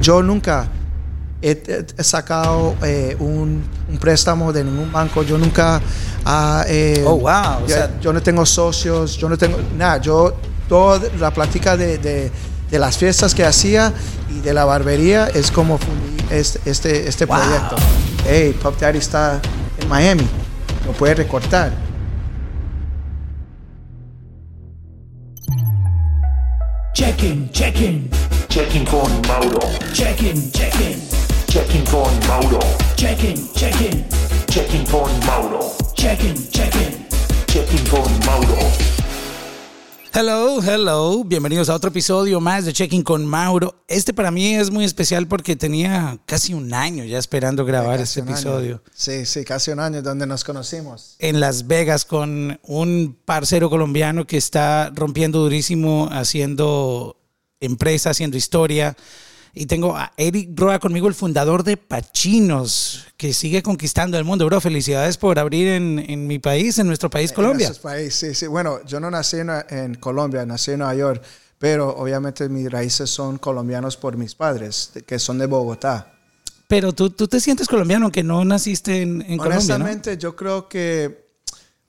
Yo nunca he, he sacado eh, un, un préstamo de ningún banco. Yo nunca. ah, eh, Oh, wow, o yo, sea- yo no tengo socios, yo no tengo nada. Yo, toda la plática de, de- de las fiestas que hacía y de la barbería es como fundí este, este, este Wow. proyecto. Hey, Pop Daddy está en Miami, lo puede recortar. Check-in, check-in, Checking con Mauro. check-in, check-in, Checking con Mauro. check-in, check-in, Checking con Mauro. check-in, check-in. Checking con Mauro. Hello, hello. Bienvenidos a otro episodio más de Checking con Mauro. Este para mí es muy especial porque tenía casi un año ya esperando grabar este episodio. Sí, sí, casi un año donde nos conocimos. En Las Vegas con un parcero colombiano que está rompiendo durísimo, haciendo empresa, haciendo historia. Y tengo a Eric Roa conmigo, el fundador de Pachinos, que sigue conquistando el mundo. Bro, felicidades por abrir en, en mi país, en nuestro país, Colombia. En países, sí, sí. Bueno, yo no nací en, en Colombia, nací en Nueva York, pero obviamente mis raíces son colombianos por mis padres, que son de Bogotá. Pero tú, tú te sientes colombiano, aunque no naciste en, en Colombia, ¿no? Honestamente, yo creo que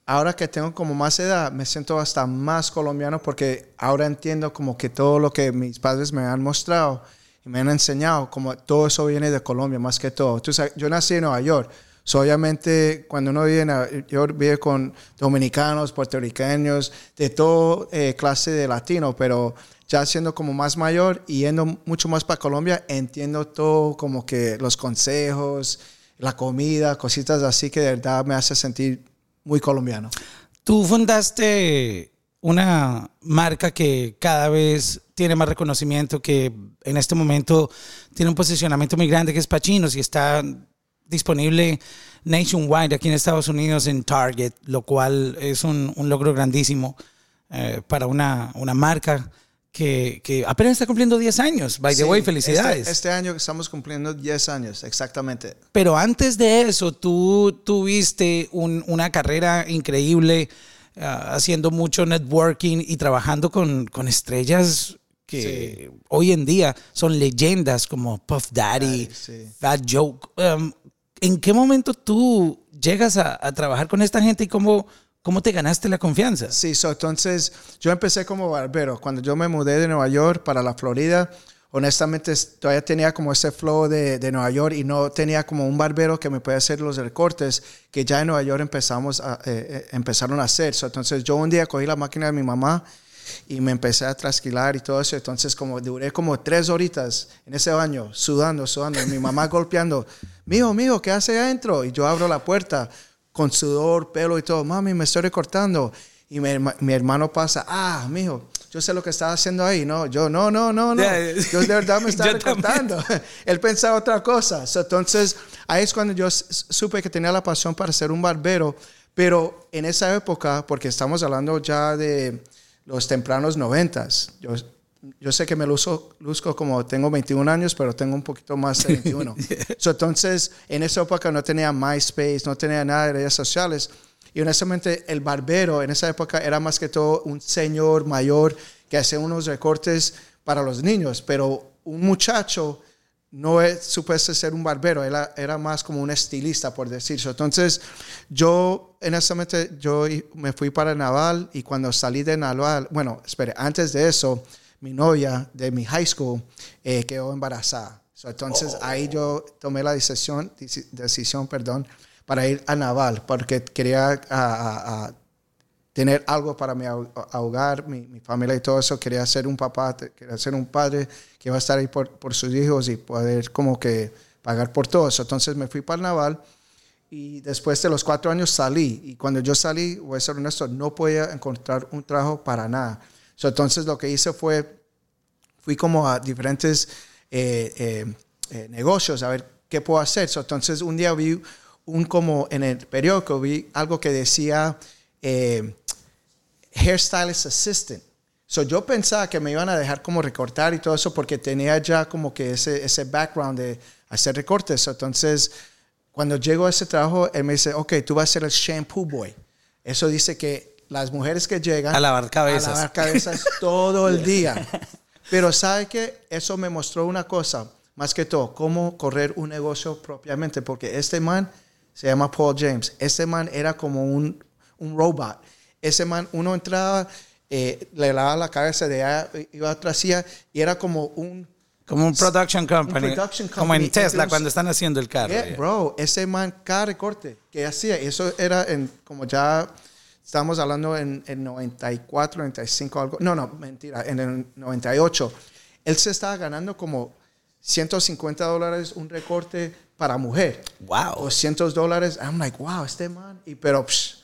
ahora que tengo como más edad, me siento hasta más colombiano porque ahora entiendo como que todo lo que mis padres me han mostrado y me han enseñado, como todo eso viene de Colombia más que todo. Tú sabes, yo nací en Nueva York. So, obviamente, cuando uno vive en Nueva York, vive con dominicanos, puertorriqueños, de toda clase de latino, pero ya siendo como más mayor yendo mucho más para Colombia, entiendo todo como que los consejos, la comida, cositas así que de verdad me hace sentir muy colombiano. Tú fundaste una marca que cada vez tiene más reconocimiento, que en este momento tiene un posicionamiento muy grande, que es Pachinos, y está disponible nationwide aquí en Estados Unidos en Target, lo cual es un, logro grandísimo eh, para una, una marca que, que apenas está cumpliendo 10 años. By the Sí, way, felicidades. Este, este año estamos cumpliendo 10 años, exactamente. Pero antes de eso, tú tuviste un- una carrera increíble ah, haciendo mucho networking y trabajando con, con estrellas que hoy en día son leyendas como Puff Daddy, Daddy, sí. Fat Joke. Um, ¿En qué momento tú llegas a, a trabajar con esta gente y cómo, cómo te ganaste la confianza? Sí, so, entonces yo empecé como barbero. Cuando yo me mudé de Nueva York para la Florida, honestamente es- todavía tenía como ese flow de, Nueva York y no tenía como un barbero que me pueda hacer los recortes que ya en Nueva York empezamos a, eh, eh, empezaron a hacer. So, entonces yo un día cogí la máquina de mi mamá y me empecé a trasquilar y todo eso. Entonces como duré como tres horitas en ese baño, sudando, sudando. Mi mamá golpeando, mijo, mijo, ¿qué hace adentro? Y yo abro la puerta con sudor, pelo y todo. Mami, me estoy recortando. Y mi, mi hermano pasa, ah, mijo, yo sé lo que estaba haciendo ahí. No, yo, no, no, no, no. Yo de verdad me estaba recortando. Él pensaba otra cosa. So, entonces, ahí es cuando yo supe que tenía la pasión para ser un barbero. Pero en esa época, porque estamos hablando ya de los tempranos noventas, yo, yo sé que me luzco, luzco como tengo 21 años, pero tengo un poquito más de 21. So, entonces, en esa época no tenía MySpace, no tenía nada de redes sociales. Y honestamente, el barbero en esa época era más que todo un señor mayor que hacía unos recortes para los niños, pero un muchacho no es supuesto ser un barbero, era, era más como un estilista, por decirlo. Entonces, yo, honestamente, yo me fui para Naval y cuando salí de Naval, bueno, espere, antes de eso, mi novia de mi high school eh, quedó embarazada. So, entonces, ahí yo tomé la decisión, deci- decisión, perdón, para ir a Naval, porque quería a- a- tener algo para mi ahog- ahogar, mi, mi familia y todo eso. Quería ser un papá, quería ser un padre que iba a estar ahí por, por sus hijos y poder como que pagar por todo eso. Entonces me fui para el Naval y después de los cuatro años salí. Y cuando yo salí, voy a ser honesto, no podía encontrar un trabajo para nada. So, entonces lo que hice fue, fui como a diferentes eh, eh, eh, negocios a ver qué puedo hacer. So, entonces un día vi un como en el periódico, vi algo que decía... eh, hairstylist assistant. So yo pensaba que me iban a dejar como recortar y todo eso porque tenía ya como que ese, ese background de hacer recortes. So, entonces, cuando llego a ese trabajo, él me dice, ok, tú vas a ser el shampoo boy. Eso dice que las mujeres que llegan A lavar cabezas. a lavar cabezas todo el día. Pero sabe que eso me mostró una cosa. más que todo, cómo correr un negocio propiamente, porque este man se llama Paul James. Este man era como un, un robot. Ese man, uno entraba, eh, le daba la cabeza de allá, iba atrás y era como un... Como un production company. production como en. Tesla Entonces, cuando están haciendo el carro. Yeah, bro, ese man, cada recorte que hacía, eso era en, como ya estamos hablando en, en 94, 95, algo. No, no, mentira, en el 98. Él se estaba ganando como 150 dólares un recorte para mujer. Wow. 200 dólares. I'm like, wow, este man. Y, pero psh,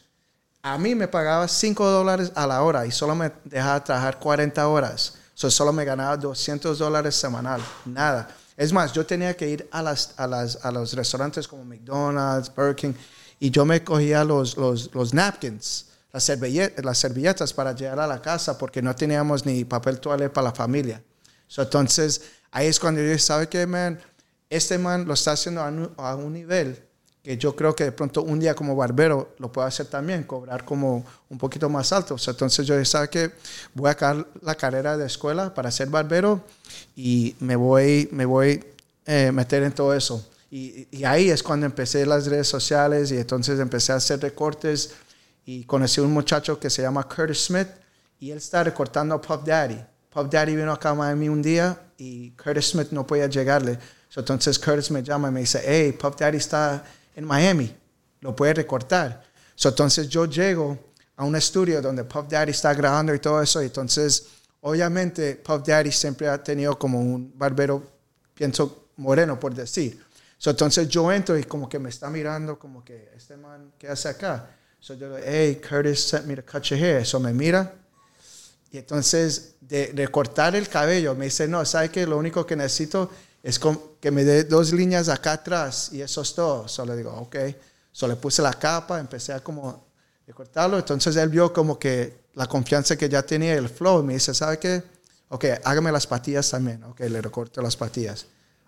a mí me pagaba 5 dólares a la hora y solo me dejaba trabajar 40 horas. So, solo me ganaba 200 dólares semanal. Nada. Es más, yo tenía que ir a, las, a, las, a los restaurantes como McDonald's, Burger King, y yo me cogía los, los, los napkins, las, servillet- las servilletas para llegar a la casa porque no teníamos ni papel toalé para la familia. So, entonces, ahí es cuando yo dije, ¿sabe qué, man? Este man lo está haciendo a un, a un nivel que yo creo que de pronto un día como barbero lo puedo hacer también, cobrar como un poquito más alto. Entonces yo ¿sabe qué? Voy a acabar la carrera de escuela para ser barbero y me voy, me voy a meter en todo eso. Y, y ahí es cuando empecé las redes sociales y entonces empecé a hacer recortes y conocí a un muchacho que se llama Curtis Smith y él está recortando a Puff Daddy. Puff Daddy vino acá a Miami un día y Curtis Smith no podía llegarle. Entonces Curtis me llama y me dice, hey, Puff Daddy está en Miami, lo puede recortar. Entonces yo llego a un estudio donde Puff Daddy está grabando y todo eso. Y entonces, obviamente, Puff Daddy siempre ha tenido como un barbero, pienso, moreno, por decir. Entonces yo entro y como que me está mirando, como que, este man, ¿qué hace acá? So yo digo, hey, Curtis sent me to cut your hair. So me mira y entonces de, de cortar el cabello me dice, no, ¿sabe qué? Lo único que necesito es que me dé dos líneas acá atrás y eso es todo. Solo digo, ok. Solo le puse la capa, empecé a como de cortarlo. Entonces él vio como que la confianza que ya tenía el flow y me dice, ¿sabe qué? Ok, hágame las patillas también. Ok, le recorto las patillas.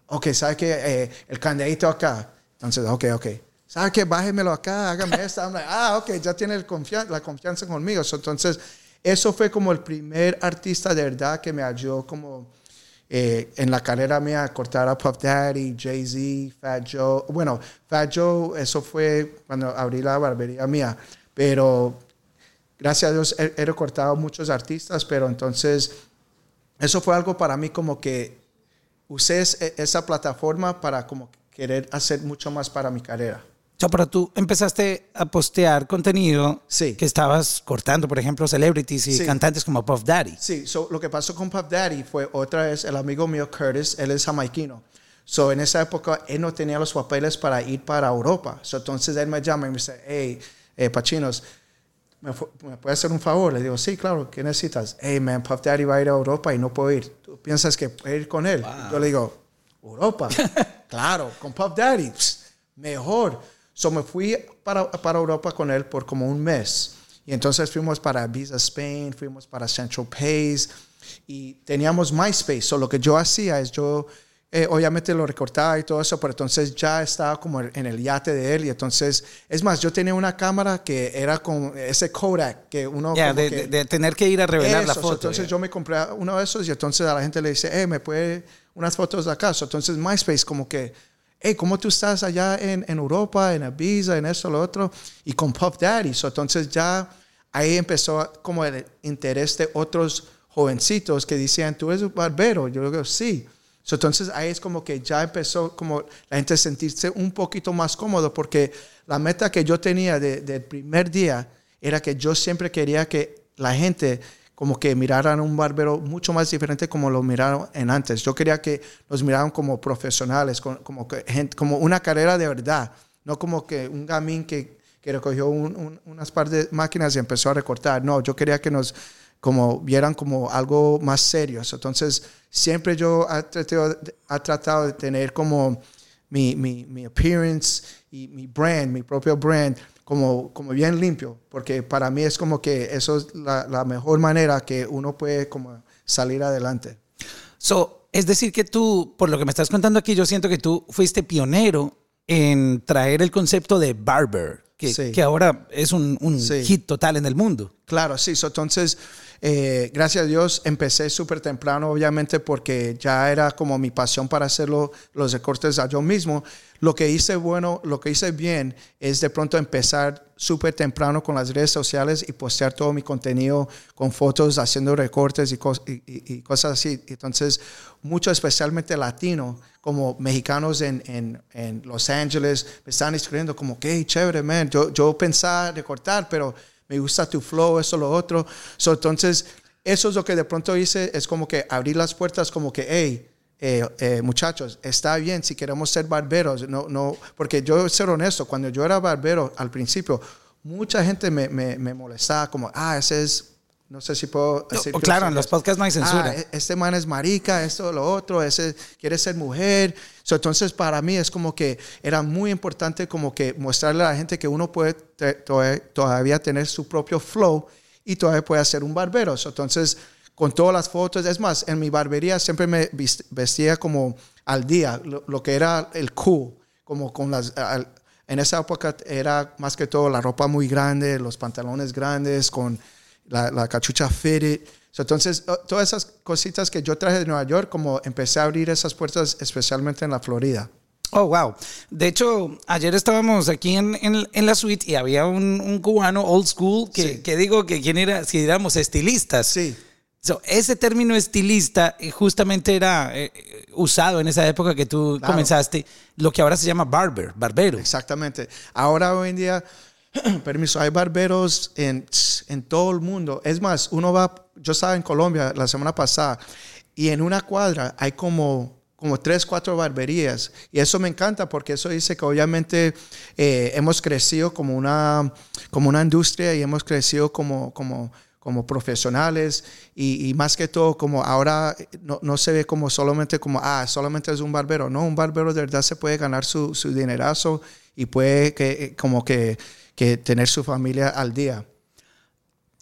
Ok, ¿sabe qué? Eh, el candeadito acá. Entonces, ok, ok. ¿Sabe qué? Bájemelo acá, hágame like, ah, ok, ya tiene la confianza conmigo. So, entonces, eso fue como el primer artista de verdad que me ayudó como eh, en la carrera mía a cortar a Puff Daddy, Jay-Z, Fat Joe. Bueno, Fat Joe, eso fue cuando abrí la barbería mía. Pero gracias a Dios he, he recortado muchos artistas, pero entonces eso fue algo para mí como que usé es- esa plataforma para como querer hacer mucho más para mi carrera. O sea, pero tú empezaste a postear contenido Sí. que estabas cortando, por ejemplo, celebrities y Sí. cantantes como Puff Daddy. Sí, so, lo que pasó con Puff Daddy fue otra vez el amigo mío Curtis, él es jamaiquino. So, en esa época él no tenía los papeles para ir para Europa. So, entonces él me llama y me dice, hey, eh, Pachinos, ¿me, ¿me puedes hacer un favor? Le digo, sí, claro, ¿qué necesitas? Hey, man, Puff Daddy va a ir a Europa y no puedo ir. ¿Tú piensas que puedo ir con él? Yo le digo, Europa. claro, con Puff Daddy. pss, mejor. So me fui para, para Europa con él por como un mes. Y entonces fuimos para Ibiza, Spain, fuimos para Central Pays y teníamos MySpace. So lo que yo hacía es yo, eh, obviamente lo recortaba y todo eso, pero entonces ya estaba como en el yate de él. Y entonces, es más, yo tenía una cámara que era con ese Kodak que uno... Como de, que- de- de tener que ir a revelar la eso, foto. Entonces ya. yo me compré uno de esos y entonces a la gente le dice, hey, me puede unas fotos de acá. So, entonces MySpace como que, hey, ¿cómo tú estás allá en, en Europa, en Ibiza, en eso, lo otro? Y con Puff Daddy. So, entonces ya ahí empezó como el interés de otros jovencitos que decían, ¿tú eres un barbero? Yo digo, sí. So, entonces ahí es como que ya empezó como la gente sentirse un poquito más cómodo porque la meta que yo tenía de- del primer día era que yo siempre quería que la gente como que miraran a un barbero mucho más diferente como lo miraron en antes. Yo quería que nos miraran como profesionales, como, gente- como una carrera de verdad, no como que un gamín que, que recogió un- un- unas par de máquinas y empezó a recortar. No, yo quería que nos como vieran como algo más serio. Entonces, siempre yo he tratado, he tratado de tener como mi, mi, mi appearance y mi brand, mi propio brand, como, como bien limpio, porque para mí es como que eso es la, la mejor manera que uno puede como salir adelante. So, es decir, que tú, por lo que me estás contando aquí, yo siento que tú fuiste pionero en traer el concepto de barber, que, Sí. que ahora es un, un Sí. hit total en el mundo. Claro, sí. So, entonces, eh, gracias a Dios, empecé súper temprano, obviamente, porque ya era como mi pasión para hacerlo, los recortes a yo mismo. Lo que hice bueno, lo que hice bien es de pronto empezar súper temprano con las redes sociales y postear todo mi contenido con fotos, haciendo recortes y, y- y- cosas así. Entonces, mucho especialmente latino, como mexicanos en, en- en Los Ángeles, me estaban escribiendo como, que chévere, man. Yo, yo pensaba recortar, pero me gusta tu flow, eso, lo otro. So, entonces, eso es lo que de pronto hice, es como que abrir las puertas, como que, hey, eh, eh, muchachos, está bien si queremos ser barberos, no, no, porque yo ser honesto, cuando yo era barbero al principio, mucha gente me, me, me molestaba como, ah, ese es, no sé si puedo decir. Oh, claro, en los podcasts no hay censura. Ah, este man es marica, esto, lo otro, ese quiere ser mujer. So, entonces, para mí es como que era muy importante como que mostrarle a la gente que uno puede todavía tener su propio flow y todavía puede ser un barbero. So, entonces, con todas las fotos, es más, en mi barbería siempre me vestía como al día, lo, lo que era el cool, como con las... al- en esa época era más que todo la ropa muy grande, los pantalones grandes, con la, la cachucha fitted. So, entonces, todas esas cositas que yo traje de Nueva York, como empecé a abrir esas puertas, especialmente en la Florida. Oh, wow. De hecho, ayer estábamos aquí en, en- en la suite y había un, un cubano old school que, Sí. que digo que quién era, si éramos estilistas. Sí. So, ese término estilista eh, justamente era eh, eh, usado en esa época que tú Claro. comenzaste, lo que ahora se llama barber, barbero. Exactamente. Ahora, hoy en día, permiso, hay barberos en, en todo el mundo. Es más, uno va, yo estaba en Colombia la semana pasada y en una cuadra hay como, como tres, cuatro barberías. Y eso me encanta porque eso dice que obviamente eh, hemos crecido como una, como una industria y hemos crecido como... como como profesionales y, y más que todo como ahora no, no se ve como solamente como ah solamente es un barbero no un barbero de verdad se puede ganar su, su dinerazo y puede que como que, que tener su familia al día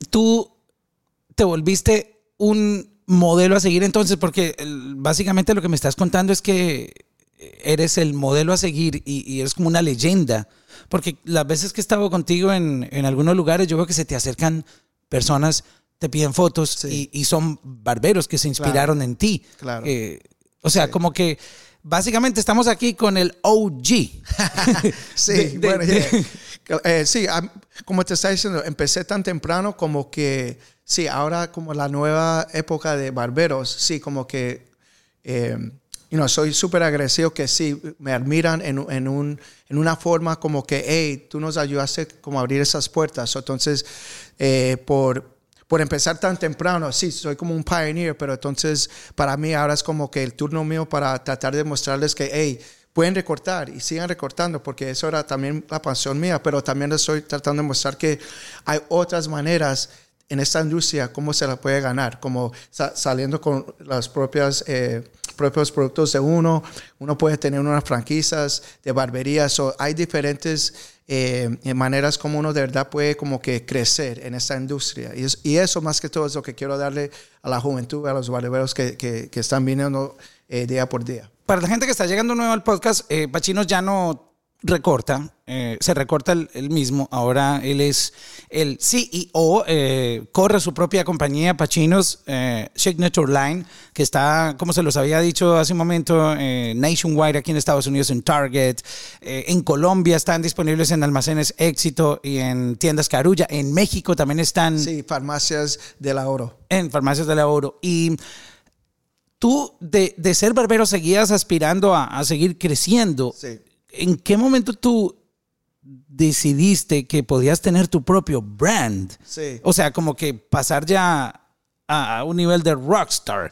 Tú te volviste un modelo a seguir entonces, porque básicamente lo que me estás contando es que eres el modelo a seguir y, y eres como una leyenda. Porque las veces que he estado contigo en, en algunos lugares, yo veo que se te acercan personas, te piden fotos Sí. y, y son barberos que se inspiraron en ti. Claro. Eh, o sea, como que básicamente estamos aquí con el OG. Sí, De- de- bueno, de- yeah. Eh, sí, como te estaba diciendo, empecé tan temprano como que, sí, ahora como la nueva época de barberos, sí, como que, eh, you know, soy súper agresivo que sí, me admiran en, en, un, en una forma como que, hey, tú nos ayudaste como a abrir esas puertas. Entonces, eh, por, por empezar tan temprano, sí, soy como un pioneer, pero entonces para mí ahora es como que el turno mío para tratar de mostrarles que, hey, pueden recortar y sigan recortando, porque eso era también la pasión mía, pero también estoy tratando de mostrar que hay otras maneras en esta industria, cómo se la puede ganar, como sa- saliendo con las propias... eh, propios productos de uno, uno puede tener unas franquicias de barbería, so, hay diferentes eh, maneras como uno de verdad puede como que crecer en esta industria. Y, es- y eso más que todo es lo que quiero darle a la juventud, a los barberos que, que, que están viniendo eh, día por día. Para la gente que está llegando nuevo al podcast, eh, Pachinos ya no recorta, eh, se recorta el, el mismo. Ahora él es el CEO, eh, corre su propia compañía, Pachinos eh, Signature Line, que está, como se los había dicho hace un momento, eh, nationwide aquí en Estados Unidos, en Target. En Colombia están disponibles en almacenes Éxito y en tiendas Carulla. En México también están Sí, farmacias del oro. en farmacias del oro. Y tú, de, de ser barbero, seguías aspirando a, a seguir creciendo. Sí. ¿En qué momento tú decidiste que podías tener tu propio brand? Sí. O sea, como que pasar ya a, un nivel de rockstar,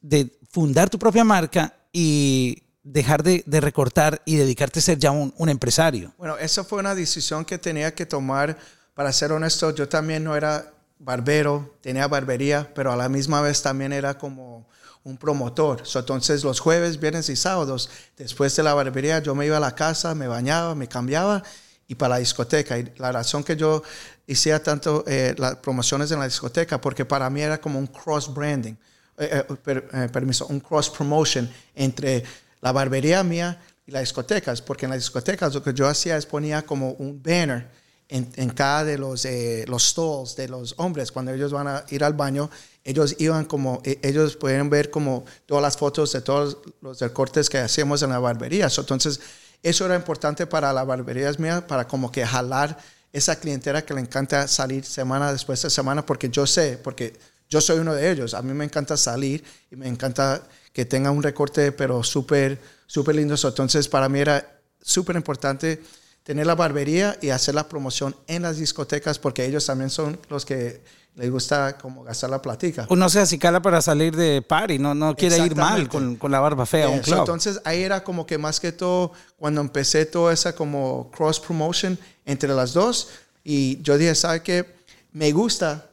de fundar tu propia marca y dejar de, de recortar y dedicarte a ser ya un, un empresario. Bueno, eso fue una decisión que tenía que tomar. Para ser honesto, yo también no era barbero, tenía barbería, pero a la misma vez también era como un promotor. So, entonces, los jueves, viernes y sábados, después de la barbería, yo me iba a la casa, me bañaba, me cambiaba y para la discoteca. Y la razón que yo hacía tanto eh, las promociones en la discoteca, porque para mí era como un cross branding, eh, eh, per- permiso, un cross promotion entre la barbería mía y las discotecas, porque en las discotecas lo que yo hacía es ponía como un banner en, en cada de los, eh, los stalls de los hombres, cuando ellos van a ir al baño, ellos iban como, e- ellos pueden ver como todas las fotos de todos los recortes que hacíamos en la barbería. Entonces, eso era importante para la barbería mía, para como que jalar esa clientela que le encanta salir semana después de semana, porque yo sé, porque yo soy uno de ellos, a mí me encanta salir y me encanta que tenga un recorte, pero súper, súper lindo. Entonces, para mí era súper importante tener la barbería y hacer la promoción en las discotecas, porque ellos también son los que les gusta como gastar la platica. Uno se acicala para salir de party, no, no quiere ir mal con, con la barba fea a un club. entonces ahí era como que más que todo cuando empecé toda esa como cross promotion entre las dos y yo dije, ¿sabe qué? Me gusta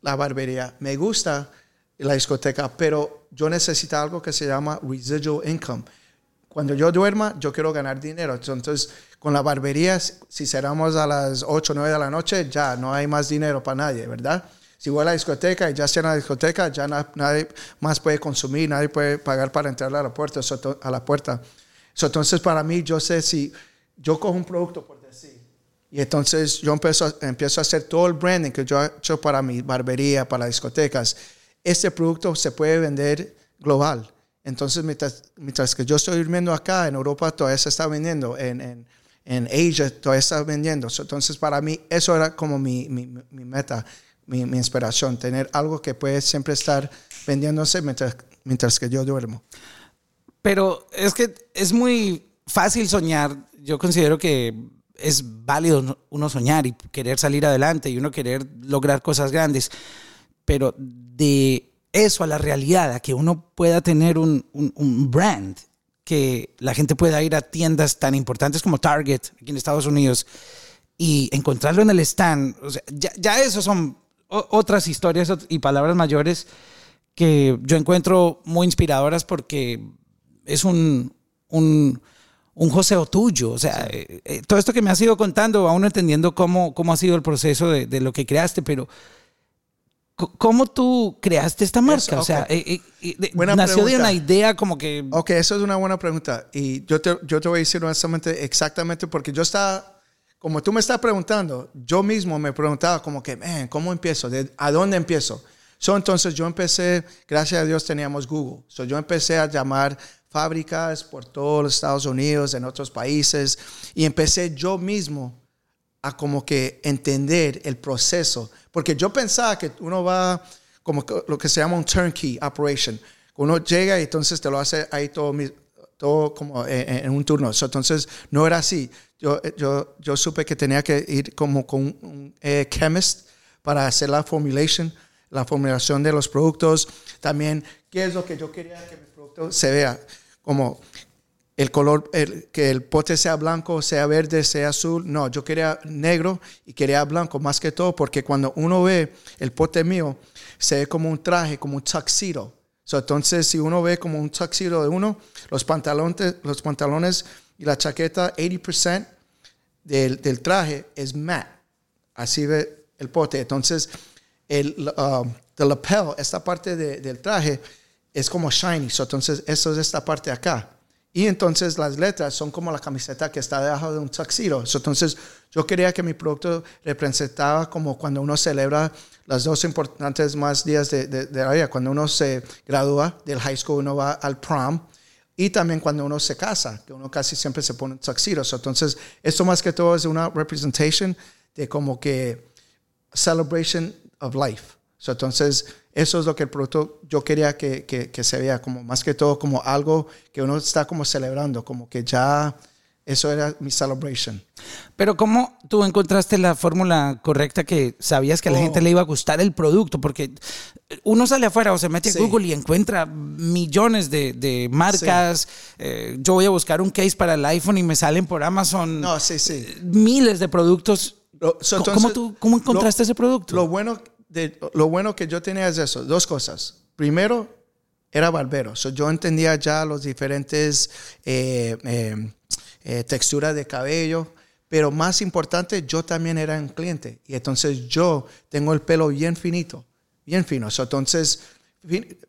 la barbería, me gusta la discoteca, pero yo necesito algo que se llama residual income. Cuando yo duerma, yo quiero ganar dinero. Entonces, con la barbería, si cerramos a las 8 o 9 de la noche, ya no hay más dinero para nadie, ¿verdad? Si voy a la discoteca y ya cierra la discoteca, ya na- nadie más puede consumir, nadie puede pagar para entrar a la puerta. So, a la puerta. So, entonces, para mí, yo sé si yo cojo un producto, por decir, y entonces yo empiezo, empiezo a hacer todo el branding que yo he hecho para mi barbería, para las discotecas. Este producto se puede vender global. Entonces, mientras, mientras que yo estoy durmiendo acá, en Europa todavía se está vendiendo, en, en, en Asia todavía está vendiendo. Entonces, para mí, eso era como mi, mi, mi meta, mi, mi inspiración, tener algo que puede siempre estar vendiéndose mientras, mientras que yo duermo. Pero es que es muy fácil soñar. Yo considero que es válido uno soñar y querer salir adelante y uno querer lograr cosas grandes. Pero de eso a la realidad, a que uno pueda tener un, un- un brand, que la gente pueda ir a tiendas tan importantes como Target aquí en Estados Unidos y encontrarlo en el stand, o sea, ya, ya eso son otras historias y palabras mayores que yo encuentro muy inspiradoras porque es un, un, un joseo tuyo. O sea, eh, eh, todo esto que me has ido contando, va uno entendiendo cómo, cómo ha sido el proceso de, de lo que creaste, pero ¿cómo tú creaste esta marca? Eso, O sea, eh, eh, eh, de- Buena nació de pregunta. una idea como que... Ok, eso es una buena pregunta. Y yo te, yo te voy a decir honestamente exactamente porque yo estaba, como tú me estás preguntando, yo mismo me preguntaba como que, man, ¿cómo empiezo? ¿De- ¿A dónde empiezo? So, entonces yo empecé, gracias a Dios teníamos Google. So, yo empecé a llamar fábricas por todos los Estados Unidos, en otros países, y empecé yo mismo a como que entender el proceso. Porque yo pensaba que uno va como lo que se llama un turnkey operation. Uno llega y entonces te lo hace ahí todo, todo como en, en un turno. So, entonces no era así. Yo, yo, yo supe que tenía que ir como con un, un, eh, chemist para hacer la formulation, la formulación de los productos. También, ¿qué es lo que yo quería que mi producto se vea? Como el color, que el pote sea blanco, sea verde, sea azul. No, yo quería negro y quería blanco más que todo porque cuando uno ve el pote mío, se ve como un traje, como un tuxedo. So, entonces, si uno ve como un tuxedo de uno, los pantalones, los pantalones y la chaqueta, 80% del, del traje es matte. Así ve el pote. Entonces, el um, the lapel, esta parte de- del traje, es como shiny. So, entonces, eso es esta parte acá. Y entonces las letras son como la camiseta que está debajo de un tuxedo. Entonces, yo quería que mi producto representaba como cuando uno celebra los dos importantes más días de, de, de la vida. Cuando uno se gradúa del high school, uno va al prom. Y también cuando uno se casa, que uno casi siempre se pone un tuxedo. Entonces, esto más que todo es una representation de como que celebration of life. Entonces, eso es lo que el producto yo quería que, que, que se vea, como más que todo como algo que uno está como celebrando, como que ya eso era mi celebration. Pero ¿cómo tú encontraste la fórmula correcta que sabías que a la Oh. gente le iba a gustar el producto? Porque uno sale afuera o se mete Sí. a Google y encuentra millones de, de marcas. Eh, yo voy a buscar un case para el iPhone y me salen por Amazon No, sí, sí. miles de productos. Lo- so, ¿Cómo, entonces, tú, ¿Cómo encontraste lo- ese producto? Lo bueno, de, lo bueno que yo tenía es eso, dos cosas. Primero, era barbero. So, yo entendía ya los diferentes eh, eh, eh, texturas de cabello, pero más importante, yo también era un cliente. Y entonces yo tengo el pelo bien finito, bien fino. So, entonces,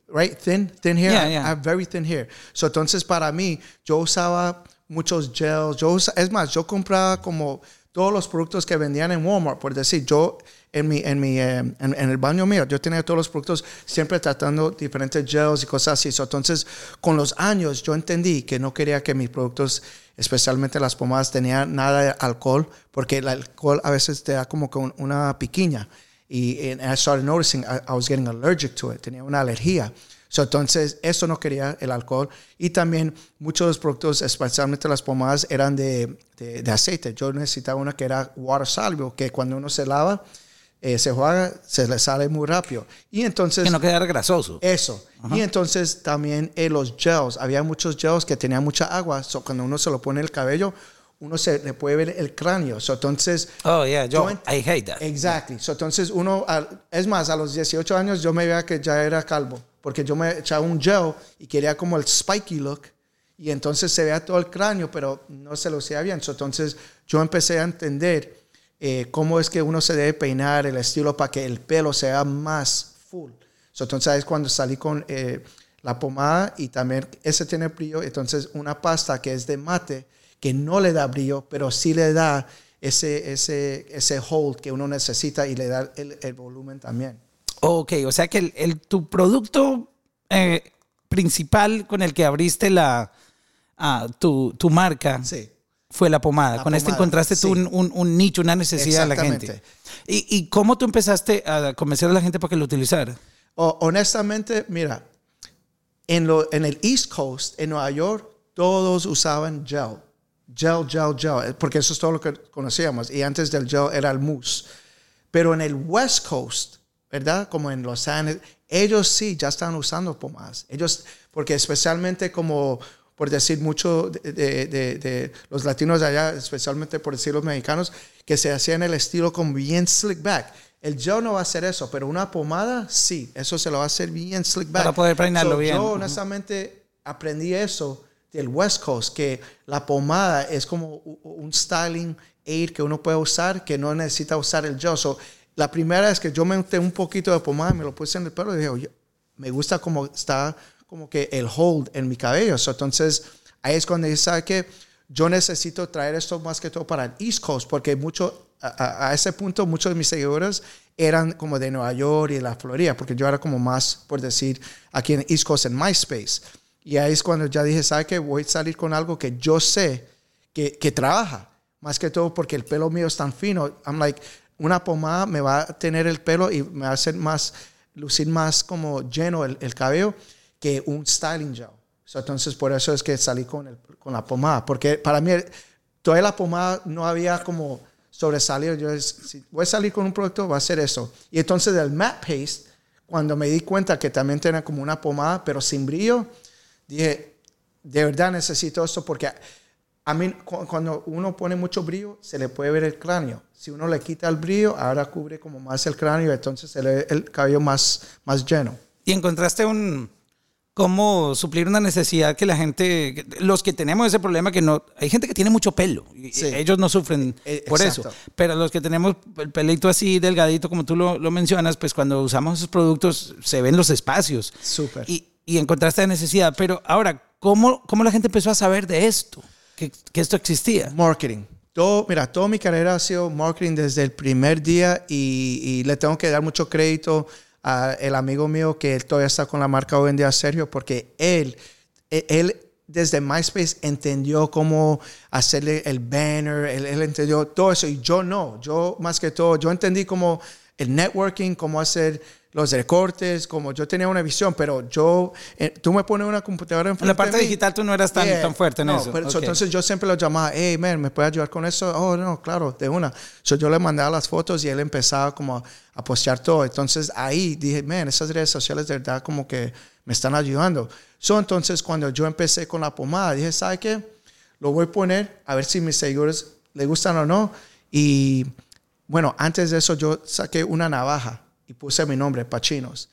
right, thin, thin hair. Yeah, I- yeah. I have very thin hair. So, entonces, para mí, yo usaba muchos gels. Yo es más, yo compraba como todos los productos que vendían en Walmart, por decir, yo en, mi, en, mi, eh, en, en el baño mío, yo tenía todos los productos siempre tratando diferentes gels y cosas así. So, entonces, con los años, yo entendí que no quería que mis productos, especialmente las pomadas, tenían nada de alcohol, porque el alcohol a veces te da como que un- una piquiña. Y and I started noticing I, I was getting allergic to it, tenía una alergia. So, entonces, eso no quería el alcohol. Y también muchos de los productos, especialmente las pomadas, eran de, de, de aceite. Yo necesitaba una que era water soluble, que cuando uno se lava, eh, se juega, se le sale muy rápido. Y entonces... Que no quedara grasoso. Eso. Y entonces también eh, los gels. Había muchos gels que tenían mucha agua. So, cuando uno se lo pone en el cabello, uno se le puede ver el cráneo. So, entonces... Oh, yeah, yo, ent- I hate that. Exactly. So, entonces uno, al- es más, a los 18 años yo me veía que ya era calvo, porque yo me echaba un gel y quería como el spiky look, y entonces se veía todo el cráneo, pero no se lo hacía bien. So, entonces yo empecé a entender eh, cómo es que uno se debe peinar, el estilo para que el pelo sea más full. So, entonces cuando salí con eh, la pomada y también ese tiene brillo, entonces una pasta que es de mate, que no le da brillo, pero sí le da ese, ese, ese hold que uno necesita y le da el, el volumen también. Ok, o sea que el, el- tu producto eh, principal con el que abriste la, ah, tu, tu marca Sí. Fue la pomada. La con este pomada, encontraste tú un, un- un nicho, una necesidad de la gente. ¿Y, ¿Y cómo tú empezaste a convencer a la gente para que lo utilizara? Honestamente, mira, en, lo, en el East Coast, en Nueva York, todos usaban gel. Gel, gel, gel, porque eso es todo lo que conocíamos. Y antes del gel era el mousse. Pero en el West Coast, ¿verdad? Como en Los Ángeles, ellos sí ya están usando pomadas. Ellos, porque especialmente como, por decir mucho de, de- de- de los latinos de allá, especialmente por decir los mexicanos, que se hacían el estilo como bien slick back. El gel no va a hacer eso, pero una pomada sí, eso se lo va a hacer bien slick back. Para poder peinarlo bien. Yo honestamente aprendí eso del West Coast, que la pomada es como un styling aid que uno puede usar, que no necesita usar el gel. So, la primera vez que yo me unté un poquito de pomada, me lo puse en el pelo y dije, oye, me gusta como está como que el hold en mi cabello. So, entonces, ahí es cuando dije, ¿sabe qué? Yo necesito traer esto más que todo para el East Coast, porque mucho, a- a ese punto, muchos de mis seguidores eran como de Nueva York y de la Florida, porque yo era como más, por decir, aquí en East Coast, en MySpace. Y ahí es cuando ya dije, ¿sabe qué? Voy a salir con algo que yo sé que, que trabaja. Más que todo porque el pelo mío es tan fino. I'm like, una pomada me va a tener el pelo y me va a hacer más, lucir más como lleno el, el cabello que un styling gel. Entonces, por eso es que salí con, el- con la pomada. Porque para mí, toda la pomada no había como sobresalido. Yo, si voy a salir con un producto, va a ser eso. Y entonces, del matte paste, cuando me di cuenta que también tenía como una pomada, pero sin brillo, dije, de verdad necesito esto porque a mí cu- cuando uno pone mucho brillo se le puede ver el cráneo. Si uno le quita el brillo, ahora cubre como más el cráneo, entonces se le ve el cabello más, más lleno. Y encontraste un cómo suplir una necesidad que la gente, los que tenemos ese problema que no, hay gente que tiene mucho pelo, y Sí. ellos no sufren Eh, por exacto. eso, pero los que tenemos el pelito así delgadito como tú lo, lo mencionas, pues cuando usamos esos productos se ven los espacios. Súper. Y, y encontraste la necesidad, pero ahora, ¿cómo, cómo la gente empezó a saber de esto? Que, que esto existía. Marketing. Todo, mira, toda mi carrera ha sido marketing desde el primer día y, y le tengo que dar mucho crédito el amigo mío que él todavía está con la marca hoy en día, Sergio, porque él, él, él desde MySpace entendió cómo hacerle el banner, él, entendió todo eso. Y yo no, yo más que todo, yo entendí como el networking, cómo hacer los recortes, como yo tenía una visión, pero yo, eh, tú me pones una computadora en En la parte digital tú no eras tan, Yeah. tan fuerte en No, eso. pero so, Ok. entonces yo siempre lo llamaba, hey, man, ¿me puede ayudar con eso? Oh, no, claro, de una. So, yo le mandaba las fotos y él empezaba como a, a postear todo. Entonces ahí dije, man, esas redes sociales de verdad como que me están ayudando. So, entonces cuando yo empecé con la pomada, dije, ¿sabe qué? Lo voy a poner a ver si mis seguidores le gustan o no. Y bueno, antes de eso yo saqué una navaja y puse mi nombre, Pachinos.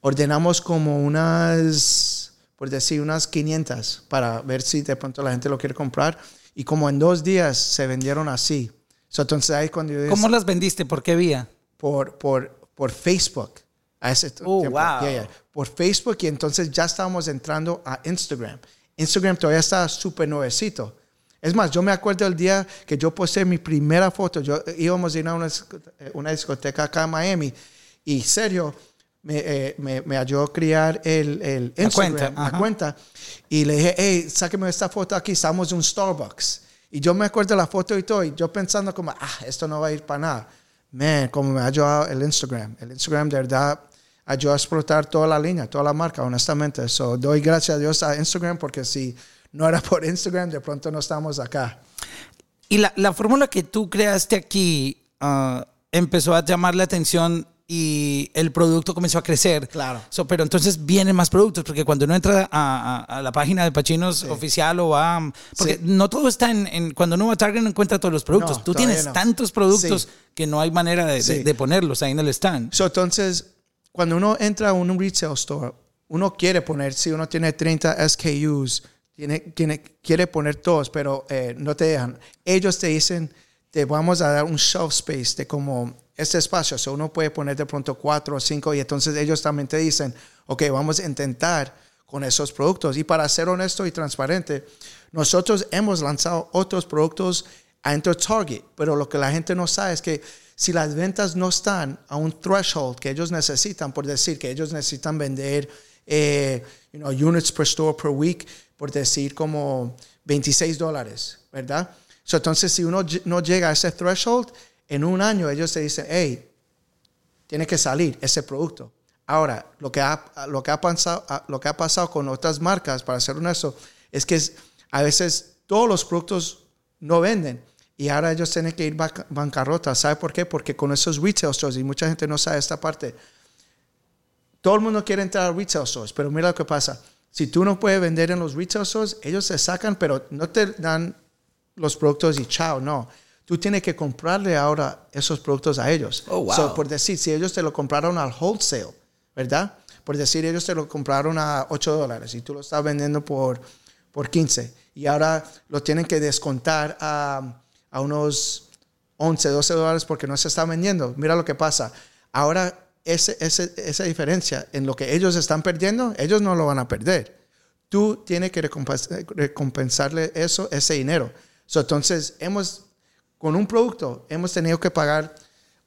Ordenamos como unas, por decir, unas 500 para ver si de pronto la gente lo quiere comprar. Y como en dos días se vendieron así. So, entonces ahí cuando yo ¿Cómo las vendiste? ¿Por qué vía? por, por, por Facebook. A ese Oh, tiempo. wow. Yeah, yeah. Por Facebook y entonces ya estábamos entrando a Instagram. Instagram todavía está súper nuevecito. Es más, yo me acuerdo el día que yo posté mi primera foto. Yo íbamos a ir a una, eh, una discoteca acá en Miami y serio, me, eh, me, me ayudó a crear el, el La Instagram, cuenta, la cuenta. Y le dije, hey, sáqueme esta foto aquí, estamos en un Starbucks. Y yo me acuerdo de la foto y todo, y yo pensando como, ah, esto no va a ir para nada. Man, como me ha ayudado el Instagram. El Instagram de verdad ayudó a explotar toda la línea, toda la marca, honestamente. So, doy gracias a Dios a Instagram porque si no era por Instagram, de pronto no estamos acá. Y la, la fórmula que tú creaste aquí ah, empezó a llamar la atención y el producto comenzó a crecer. Claro. So, pero entonces vienen más productos, porque cuando uno entra a, a- a la página de Pachinos oficial o va... Porque Sí. no todo está en, en- Cuando uno va a Target no encuentra todos los productos. No, tú tienes no. tantos productos Sí. que no hay manera de, de- ponerlos ahí en el stand. So, entonces, cuando uno entra a un retail store, uno quiere poner, si uno tiene 30 SKUs, tiene, tiene, quiere poner todos, pero eh, no te dejan. Ellos te dicen, te vamos a dar un shelf space de como este espacio, so uno puede poner de pronto cuatro o cinco y entonces ellos también te dicen, ok, vamos a intentar con esos productos. Y para ser honesto y transparente, nosotros hemos lanzado otros productos adentro de Target, pero lo que la gente no sabe es que si las ventas no están a un threshold que ellos necesitan, por decir que ellos necesitan vender eh, you know, units per store per week, por decir como 26 dólares, ¿verdad? So, entonces, si uno no llega a ese threshold, en un año ellos te dicen, hey, tiene que salir ese producto. Ahora, lo que ha, lo que ha, pasado, lo que ha pasado con otras marcas, para ser honesto, es que es- a veces todos los productos no venden y ahora ellos tienen que ir banca- bancarrota. ¿Sabe por qué? Porque con esos retail stores, y mucha gente no sabe esta parte, todo el mundo quiere entrar a retail stores, pero mira lo que pasa. Si tú no puedes vender en los retail stores, ellos se sacan, pero no te dan los productos y chao, no. Tú tienes que comprarle ahora esos productos a ellos. Oh, wow. So, por decir, si ellos te lo compraron al wholesale, ¿verdad? Por decir, ellos te lo compraron a 8 dólares y tú lo estás vendiendo por, por 15 y ahora lo tienen que descontar a, a unos 11, 12 dólares porque no se está vendiendo. Mira lo que pasa. Ahora, ese, ese- esa diferencia en lo que ellos están perdiendo, ellos no lo van a perder. Tú tienes que recompens- recompensarle eso, ese dinero. So, entonces, hemos, con un producto, hemos tenido que pagar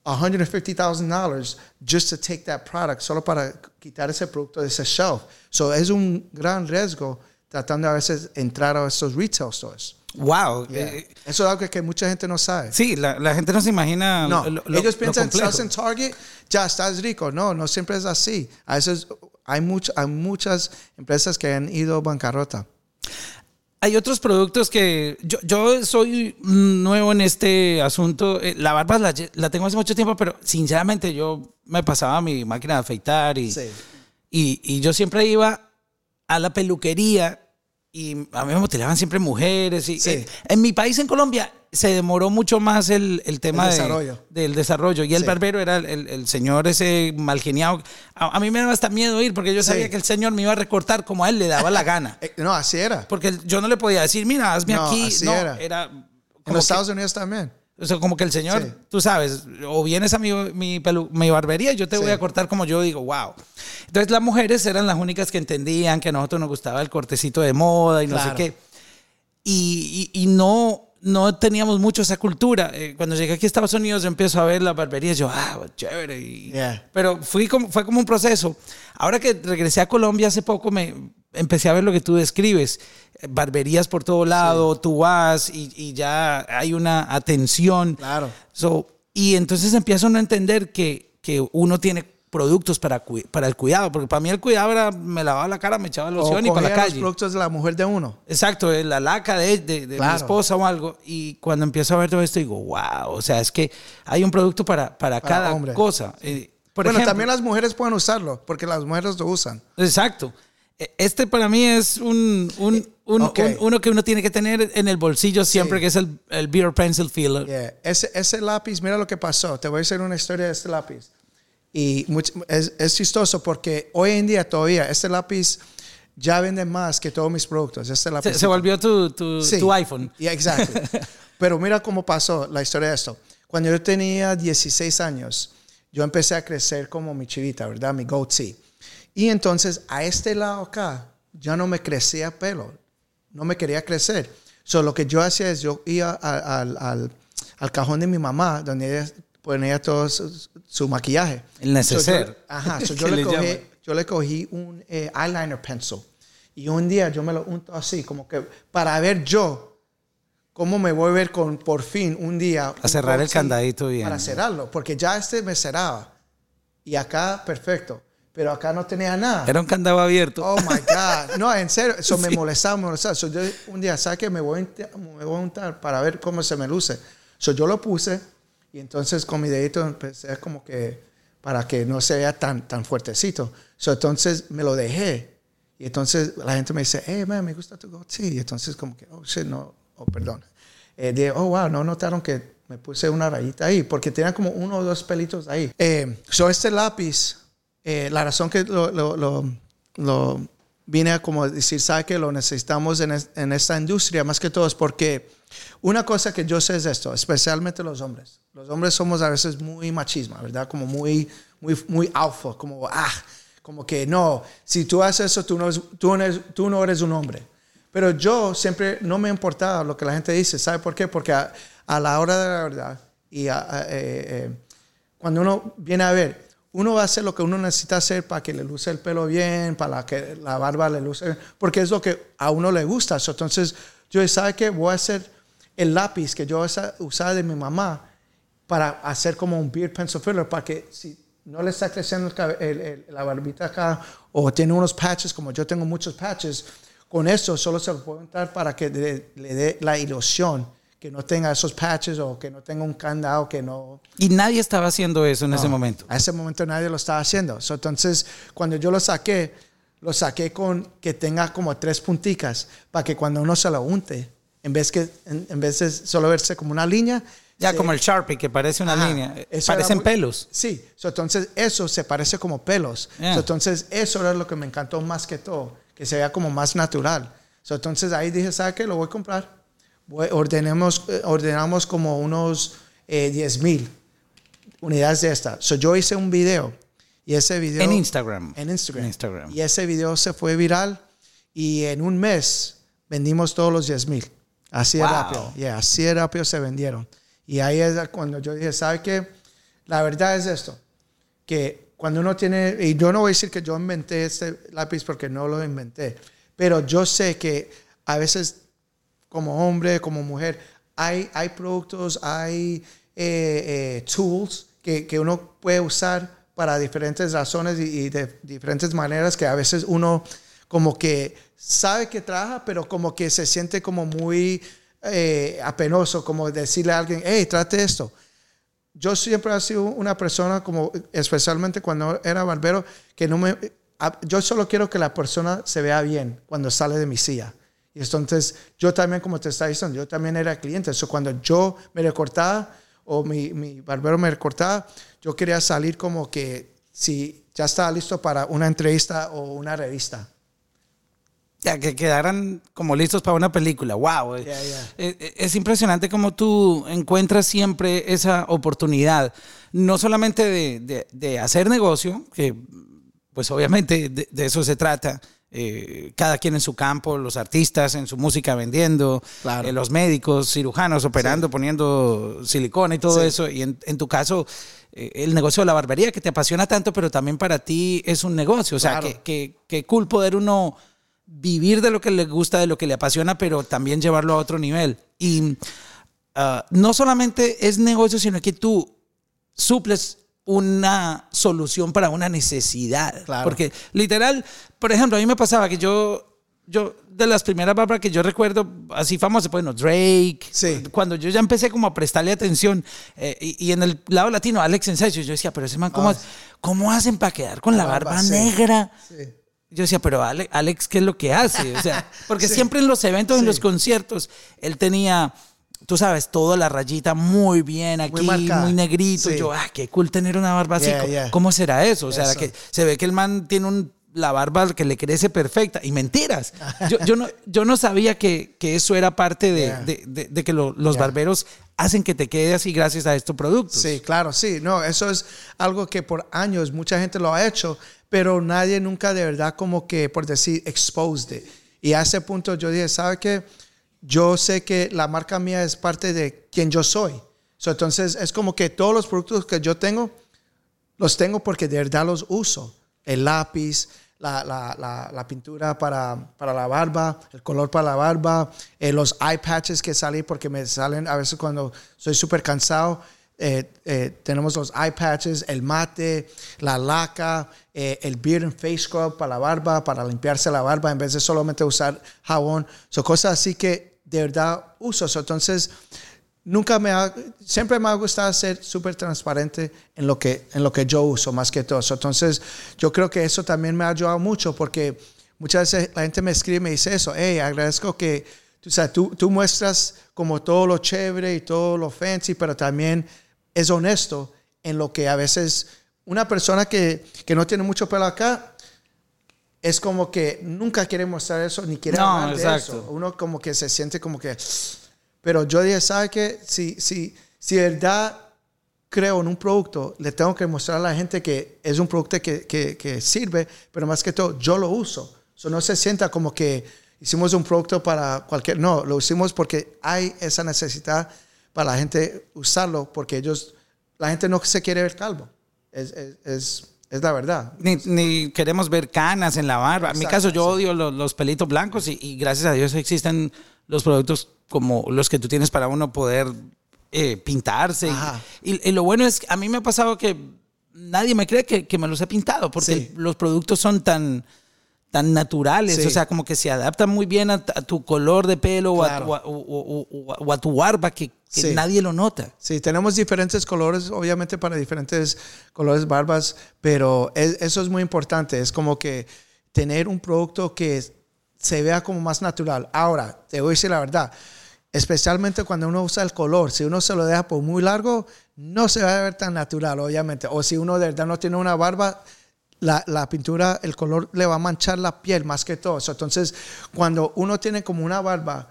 $150,000 just to take that product, solo para quitar ese producto de ese shelf. So, es un gran riesgo tratando a veces entrar a esos retail stores. Wow. Yeah. Eh, Eso es algo que mucha gente no sabe. sí, la, la gente no se imagina. No, lo- lo- ellos lo piensan, estás en Target, ya estás rico. No, no siempre es así. A veces hay, much- hay muchas empresas que han ido bancarrota. Hay otros productos que yo, yo soy nuevo en este asunto. Eh, La barba la, la tengo hace mucho tiempo, pero sinceramente yo me pasaba mi máquina de afeitar y, Sí. y, y yo siempre iba a la peluquería y a mí me motivaban siempre mujeres. Y, Sí. eh, en mi país, en Colombia, se demoró mucho más el, el tema El de- desarrollo. del desarrollo. Y el Sí. barbero era el, el- señor ese malgeniado. A, a mí me daba hasta miedo ir porque yo Sí. sabía que el señor me iba a recortar como a él le daba la gana. Eh, no, así era. Porque yo no le podía decir, mira, hazme No, aquí. así no, era. era. En los Estados Unidos también. o sea, como que el señor, Sí. tú sabes, o vienes a mi, mi, pelu- mi barbería y yo te Sí. voy a cortar como yo digo, wow. Entonces las mujeres eran las únicas que entendían que a nosotros nos gustaba el cortecito de moda y no Claro. sé qué. Y, y- y no, no teníamos mucho esa cultura. Eh, cuando llegué aquí a Estados Unidos yo empiezo a ver las barberías, yo, ah, chévere. y- Yeah. Pero fui como, fue como un proceso. Ahora que regresé a Colombia hace poco, me empecé a ver lo que tú describes. Eh, Barberías por todo lado, tú vas y, y ya hay una atención. Claro. So, y entonces empiezo a no entender que, que uno tiene productos para, para el cuidado, porque para mí el cuidado era me lavaba la cara, me echaba O loción y para la cogía los calle. productos de la mujer de uno. Exacto, eh, la laca de, de, de mi Claro. esposa o algo. Y cuando empiezo a ver todo esto, digo, wow, o sea, es que hay un producto para, para, Para cada hombre. cosa. Eh, por bueno, ejemplo, también las mujeres pueden usarlo, porque las mujeres lo usan. Exacto. E- Este para mí es un, un, un- Ok. un- uno que uno tiene que tener en el bolsillo siempre, Sí. que es el, el Beer Pencil Filler. Yeah. Ese, ese lápiz, mira lo que pasó. Te voy a hacer una historia de este lápiz. Y much- es, es chistoso porque hoy en día todavía este lápiz ya vende más que todos mis productos. Este lápiz. Se, se volvió tu, tu, Sí. tu iPhone. Yeah, exacto. Pero mira cómo pasó la historia de esto. Cuando yo tenía 16 años, yo empecé a crecer como mi chivita, ¿verdad? Mi goatee. Y entonces a este lado acá ya no me crecía pelo. No me quería crecer. So, lo que yo hacía es, yo iba a- al, al, al cajón de mi mamá, donde ella ponía todo su, su maquillaje. El neceser. So, yo- ajá, so, yo, le cogí, yo le cogí un eh, eyeliner pencil. Y un día yo me lo unto así, como que para ver yo cómo me voy a ver con, por fin, un día. A cerrar el candadito bien. Para cerrarlo, porque ya este me cerraba. Y acá, perfecto. Pero acá no tenía nada. Era un candado abierto. Oh my God. No, en serio, eso me molestaba, me molestaba. So, yo un día, ¿sabes qué? Me voy, a me voy a untar para ver cómo se me luce. So, yo lo puse y entonces con mi dedito empecé como que para que no se vea tan, tan fuertecito. So, entonces me lo dejé. Y entonces la gente me dice, hey, man, me gusta tu goatee. Y entonces como que, oh, shit, no, oh, perdón. Eh, dije, oh, wow, no notaron que me puse una rayita ahí, porque tenía como uno o dos pelitos ahí. Eh, so, este lápiz, eh, la razón que lo, lo, lo, lo vine a como decir, sabe que lo necesitamos en, es- en esta industria, más que todo es porque una cosa que yo sé es esto, especialmente los hombres. Los hombres somos a veces muy machismo, ¿verdad? Como muy, muy, muy alfa, como, ah, como que no, si tú haces eso, tú no, eres- tú no tú no eres un hombre. Pero yo siempre no me importaba lo que la gente dice. ¿Sabe por qué? Porque a, la hora de la verdad y eh, eh, cuando uno viene a ver, uno va a hacer lo que uno necesita hacer para que le luce el pelo bien, para que la barba le luce, porque es lo que a uno le gusta. Entonces, yo ¿sabe qué? Voy a hacer el lápiz que yo usa- usaba de mi mamá para hacer como un beard pencil filler, para que si no le está creciendo el cabe- el- el- la barbita acá o tiene unos patches, como yo tengo muchos patches, con eso solo se lo puedo entrar para que le, le dé la ilusión, que no tenga esos patches o que no tenga un candado, que no... Y nadie estaba haciendo eso en ese momento. A ese momento nadie lo estaba haciendo. So, entonces, cuando yo lo saqué, lo saqué con que tenga como tres punticas para que cuando uno se lo unte, en vez, que, en, en vez de solo verse como una línea, Ya se- como el Sharpie, que parece una Ajá, línea. Parecen muy- pelos. Sí, so, entonces eso se parece como pelos. Yeah. So, entonces eso era lo que me encantó más que todo, que se vea como más natural. So, entonces ahí dije, ¿sabe qué? Lo voy a comprar. Voy- ordenemos, eh, ordenamos como unos eh, 10 mil unidades de esta. So, yo hice un video y ese video... En Instagram. En Instagram. En Instagram. Y ese video se fue viral y en un mes vendimos todos los 10 mil. Así de Wow. rápido. Yeah, así de rápido se vendieron. Y ahí es cuando yo dije, ¿sabe qué? La verdad es esto, que cuando uno tiene, y yo no voy a decir que yo inventé este lápiz porque no lo inventé, pero yo sé que a veces como hombre, como mujer, hay, hay productos, hay eh, eh, tools que, que uno puede usar para diferentes razones y, y de diferentes maneras que a veces uno como que sabe que trabaja, pero como que se siente como muy eh, apenoso, como decirle a alguien, hey, trate esto. Yo siempre he sido una persona, como especialmente cuando era barbero, que no me... Yo solo quiero que la persona se vea bien cuando sale de mi silla. Y entonces yo también, como te estaba diciendo, yo también era cliente. Eso cuando yo me recortaba o mi, mi barbero me recortaba, yo quería salir como que si ya estaba listo para una entrevista o una revista. Ya, que quedaran como listos para una película. ¡Wow! Ya, ya. Eh, eh, Es impresionante cómo tú encuentras siempre esa oportunidad, no solamente de, de- de hacer negocio, que pues obviamente de, de eso se trata, eh, cada quien en su campo, los artistas en su música vendiendo, Claro. eh, los médicos, cirujanos operando, poniendo silicona y todo Sí. eso, y en, en tu caso... eh, El negocio de la barbería que te apasiona tanto, pero también para ti es un negocio. O sea, Claro. que, que, que cool poder uno vivir de lo que le gusta, de lo que le apasiona, pero también llevarlo a otro nivel. Y ah, no solamente es negocio, sino que tú suples una solución para una necesidad. Claro. Porque literal, por ejemplo, a mí me pasaba que yo, yo de las primeras barbas que yo recuerdo, así famosas, bueno, Drake, Sí. cuando yo ya empecé como a prestarle atención, eh, y, y en el lado latino, Alex Ensayo, yo decía, pero ese man, ¿cómo, Ah, ¿cómo hacen para quedar con la La barba, barba sí. negra? Sí. Yo decía, pero Ale- Alex, ¿qué es lo que hace? O sea, porque Sí. siempre en los eventos, en Sí. los conciertos, él tenía, tú sabes, toda la rayita muy bien aquí, muy, marcada. negrito. Sí. Yo, ah, qué cool tener una barba así. Yeah, ¿Cómo- yeah. ¿Cómo será eso? O sea, Eso. que se ve que el man tiene un, la barba que le crece perfecta. Y mentiras. Yo, yo, no, yo no sabía que, que eso era parte de, Yeah. de- de- de que lo- los barberos hacen que te quede así gracias a estos productos. Sí, claro, sí. No, eso es algo que por años mucha gente lo ha hecho, pero nadie nunca de verdad como que, por decir, exposed it. Y a ese punto yo dije, ¿sabe qué? yo sé que la marca mía es parte de quien yo soy. So, entonces es como que todos los productos que yo tengo, los tengo porque de verdad los uso. El lápiz, la, la- la- la pintura para, para la barba, el color para la barba, eh, los eye patches que salí porque me salen a veces cuando estoy súper cansado. Eh, eh, tenemos los eye patches, el mate, la laca, eh, el beard and face scrub para la barba, para limpiarse la barba en vez de solamente usar jabón. Son cosas así que de verdad uso. So, entonces, nunca me ha, siempre me ha gustado ser súper transparente en lo, que, en lo que yo uso más que todo. Entonces, yo creo que eso también me ha ayudado mucho porque muchas veces la gente me escribe y me dice eso, hey, agradezco que tú, sabes, tú, tú muestras como todo lo chévere y todo lo fancy, pero también es honesto en lo que a veces una persona que, que no tiene mucho pelo acá, es como que nunca quiere mostrar eso ni quiere No, hablar de exacto. eso. Uno como que se siente como que... Pero yo dije, ¿sabe qué? Si, si, si de verdad creo en un producto, le tengo que mostrar a la gente que es un producto que, que, que sirve, pero más que todo, yo lo uso. So, no se sienta como que hicimos un producto para cualquier... No, lo hicimos porque hay esa necesidad para la gente usarlo, porque ellos... La gente no se quiere ver calvo. Es, es, es, es la verdad. Ni, ni queremos ver canas en la barba. En mi caso, yo odio los, los pelitos blancos y, y gracias a Dios existen los productos como los que tú tienes para uno poder eh, pintarse. Y-. Y, y lo bueno es que a mí me ha pasado que nadie me cree que, que me los he pintado porque Sí. los productos son tan tan naturales, Sí. o sea, como que se adaptan muy bien a, a tu color de pelo o a Claro. tu- o- o- o a tu barba que, que Sí. nadie lo nota. Sí, tenemos diferentes colores, obviamente para diferentes colores barbas, pero es- eso es muy importante. Es como que tener un producto que se vea como más natural. Ahora, te voy a decir la verdad, especialmente cuando uno usa el color, si uno se lo deja por muy largo, no se va a ver tan natural, obviamente. O si uno de verdad no tiene una barba, la, la pintura, el color le va a manchar la piel más que todo. Entonces, cuando uno tiene como una barba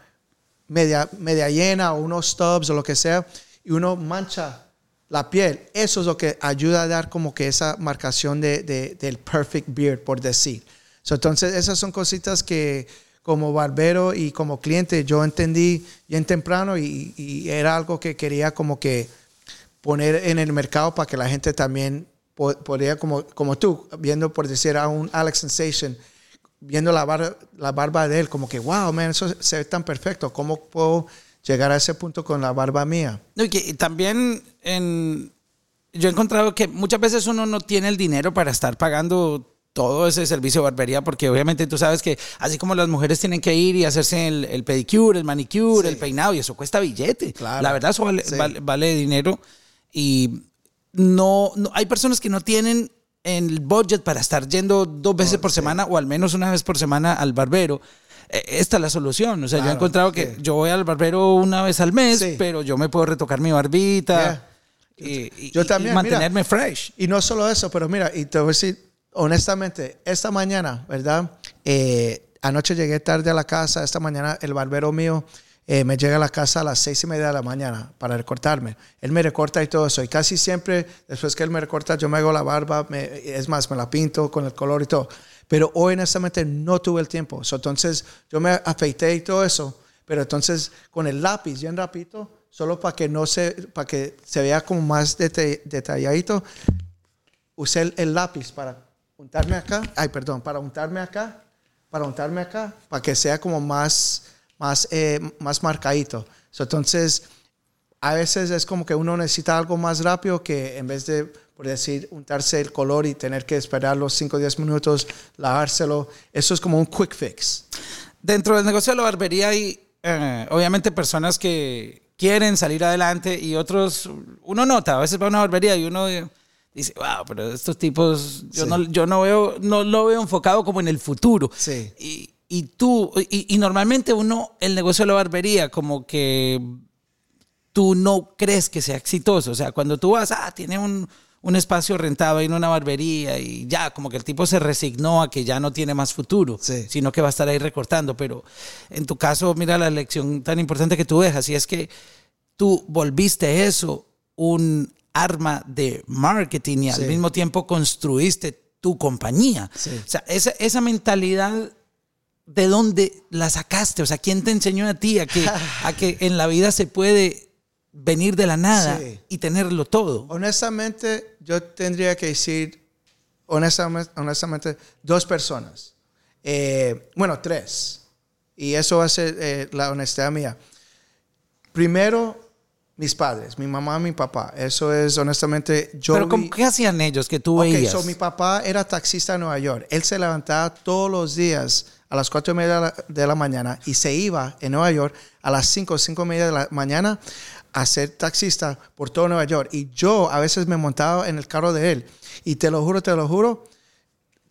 media, media llena o unos stubs o lo que sea, y uno mancha la piel, eso es lo que ayuda a dar como que esa marcación de, de- del perfect beard, por decir. So, entonces, esas son cositas que como barbero y como cliente yo entendí bien temprano y, era algo que quería como que poner en el mercado para que la gente también po- podría, como, como tú, viendo por decir a un Alex Sensation, viendo la, bar- la barba de él, como que, wow, man, eso se ve tan perfecto, ¿cómo puedo llegar a ese punto con la barba mía? No, y que y también en, yo he encontrado que muchas veces uno no tiene el dinero para estar pagando todo ese servicio de barbería, porque obviamente tú sabes que así como las mujeres tienen que ir y hacerse el, el pedicure, el manicure, Sí. el peinado, y eso cuesta billete. Claro. La verdad, eso vale, Sí. vale, vale dinero. Y no, no- hay personas que no tienen el budget para estar yendo dos veces por semana o al menos una vez por semana al barbero. Eh, Esta es la solución. O sea, yo he Claro, encontrado que yo voy al barbero una vez al mes, Sí. pero yo me puedo retocar mi barbita. Yeah. Y, y- Yo y también, mantenerme fresh. Y no solo eso, pero mira, y te voy a decir honestamente, esta mañana, ¿verdad? Eh, anoche llegué tarde a la casa, esta mañana el barbero mío eh, me llega a la casa a las seis y media de la mañana para recortarme. Él me recorta y todo eso. Y casi siempre, después que él me recorta, yo me hago la barba, es más, me la pinto con el color y todo. Pero hoy, honestamente, no tuve el tiempo. Entonces, yo me afeité y todo eso. Pero entonces, con el lápiz bien rapidito, solo para que no se, para que se vea como más detalladito, usé el, el lápiz para untarme acá, ay, perdón, para untarme acá, para untarme acá, para que sea como más, más, eh, más marcadito. So, entonces, a veces es como que uno necesita algo más rápido que en vez de, por decir, untarse el color y tener que esperar los 5 o 10 minutos, lavárselo. Eso es como un quick fix. Dentro del negocio de la barbería hay eh, obviamente personas que quieren salir adelante y otros, uno nota, a veces va a una barbería y uno dice, wow, pero estos tipos, yo, Sí. no, yo no veo, no lo veo enfocado como en el futuro. Sí. Y, y tú, y, y normalmente uno, el negocio de la barbería, como que tú no crees que sea exitoso. O sea, cuando tú vas, ah, tiene un, un espacio rentado ahí en una barbería y ya, como que el tipo se resignó a que ya no tiene más futuro, Sí. sino que va a estar ahí recortando. Pero en tu caso, mira la lección tan importante que tú dejas, y es que tú volviste eso un arma de marketing y al Sí. mismo tiempo construiste tu compañía. Sí. O sea, esa, esa mentalidad ¿de dónde la sacaste? O sea, ¿quién te enseñó a ti a que, a que en la vida se puede venir de la nada Sí. y tenerlo todo? Honestamente, yo tendría que decir, honestamente, honestamente dos personas. Eh, bueno, tres. Y eso va a ser eh, la honestidad mía. Primero, mis padres, mi mamá y mi papá. Eso es, honestamente, yo Pero vi- ¿cómo- ¿qué hacían ellos que tú Ok, veías? so mi papá era taxista en Nueva York. Él se levantaba todos los días a las cuatro y media de la, mañana y se iba en Nueva York a las cinco, cinco y media de la mañana a ser taxista por todo Nueva York. Y yo a veces me montaba en el carro de él. Y te lo juro, te lo juro,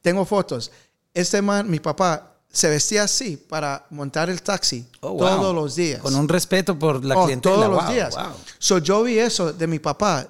tengo fotos. Este man, mi papá, se vestía así para montar el taxi Oh, wow. todos los días. Con un respeto por la Oh, clientela. Todos los días. wow. So, yo vi eso de mi papá.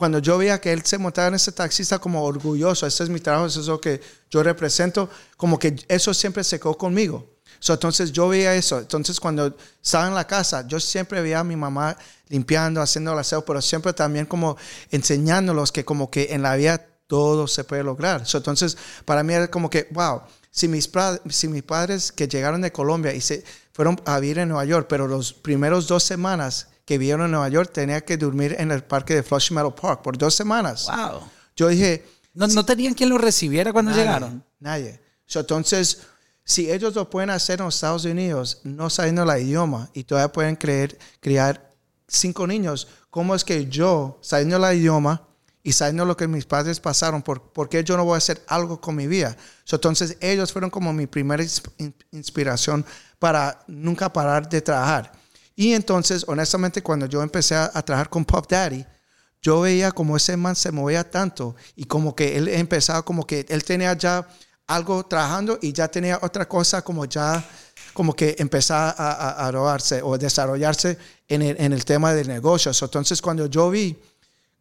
Cuando yo veía que él se montaba en ese taxista como orgulloso, ese es mi trabajo, eso es lo que yo represento, como que eso siempre se quedó conmigo. So, entonces yo veía eso. Entonces cuando estaba en la casa, yo siempre veía a mi mamá limpiando, haciendo el aseo, pero siempre también como enseñándolos que como que en la vida todo se puede lograr. So, entonces para mí era como que, wow, si mis, si mis padres que llegaron de Colombia y se fueron a vivir en Nueva York, pero los primeros dos semanas que vivieron en Nueva York tenía que dormir en el parque de Flushing Meadow Park por dos semanas. Wow. Yo dije, ¿No, no tenían quien los recibiera cuando Nadie, llegaron? Nadie. So, entonces, si ellos lo pueden hacer en los Estados Unidos, no sabiendo el idioma, y todavía pueden creer, criar cinco niños, ¿cómo es que yo, sabiendo el idioma y sabiendo lo que mis padres pasaron, por, por qué yo no voy a hacer algo con mi vida? So, entonces, ellos fueron como mi primera ins- in- inspiración para nunca parar de trabajar. Y entonces, honestamente, cuando yo empecé a, a trabajar con Pop Daddy, yo veía como ese man se movía tanto y como que él empezaba como que él tenía ya algo trabajando y ya tenía otra cosa como ya como que empezaba a, a, a robarse o desarrollarse en el, en el tema de negocios. Entonces cuando yo vi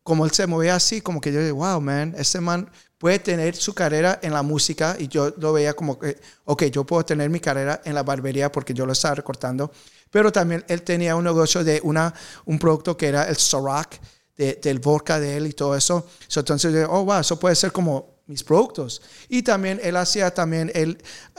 como él se movía así, como que yo dije, wow, man, este man puede tener su carrera en la música y yo lo veía como que, ok, yo puedo tener mi carrera en la barbería porque yo lo estaba recortando, pero también él tenía un negocio de una, un producto que era el Ciroc, de- del vodka de él y todo eso. So, entonces, oh, wow, eso puede ser como mis productos. Y también él hacía también él,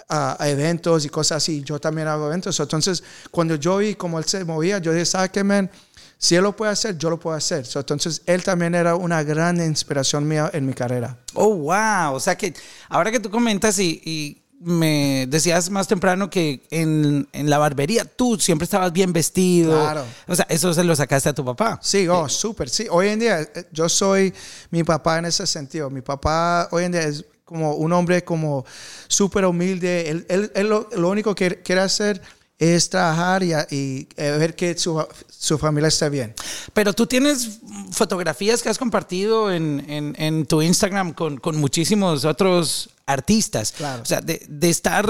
ah, eventos y cosas así. Yo también hago eventos. So, entonces, cuando yo vi cómo él se movía, yo dije, ¿sabes qué, man? Si él lo puede hacer, yo lo puedo hacer. So, entonces, él también era una gran inspiración mía en mi carrera. Oh, wow. O sea que ahora que tú comentas y, y me decías más temprano que en, en la barbería tú siempre estabas bien vestido. Claro. O sea, eso se lo sacaste a tu papá. Sí, oh, súper, sí. Hoy en día eh, yo soy mi papá en ese sentido. Mi papá hoy en día es como un hombre como súper humilde. Él, él- él lo, lo único que quiere hacer es trabajar y, y, eh, ver que su, su familia esté bien. Pero tú tienes fotografías que has compartido en, en- en tu Instagram con, con muchísimos otros artistas. Claro. O sea, de, de estar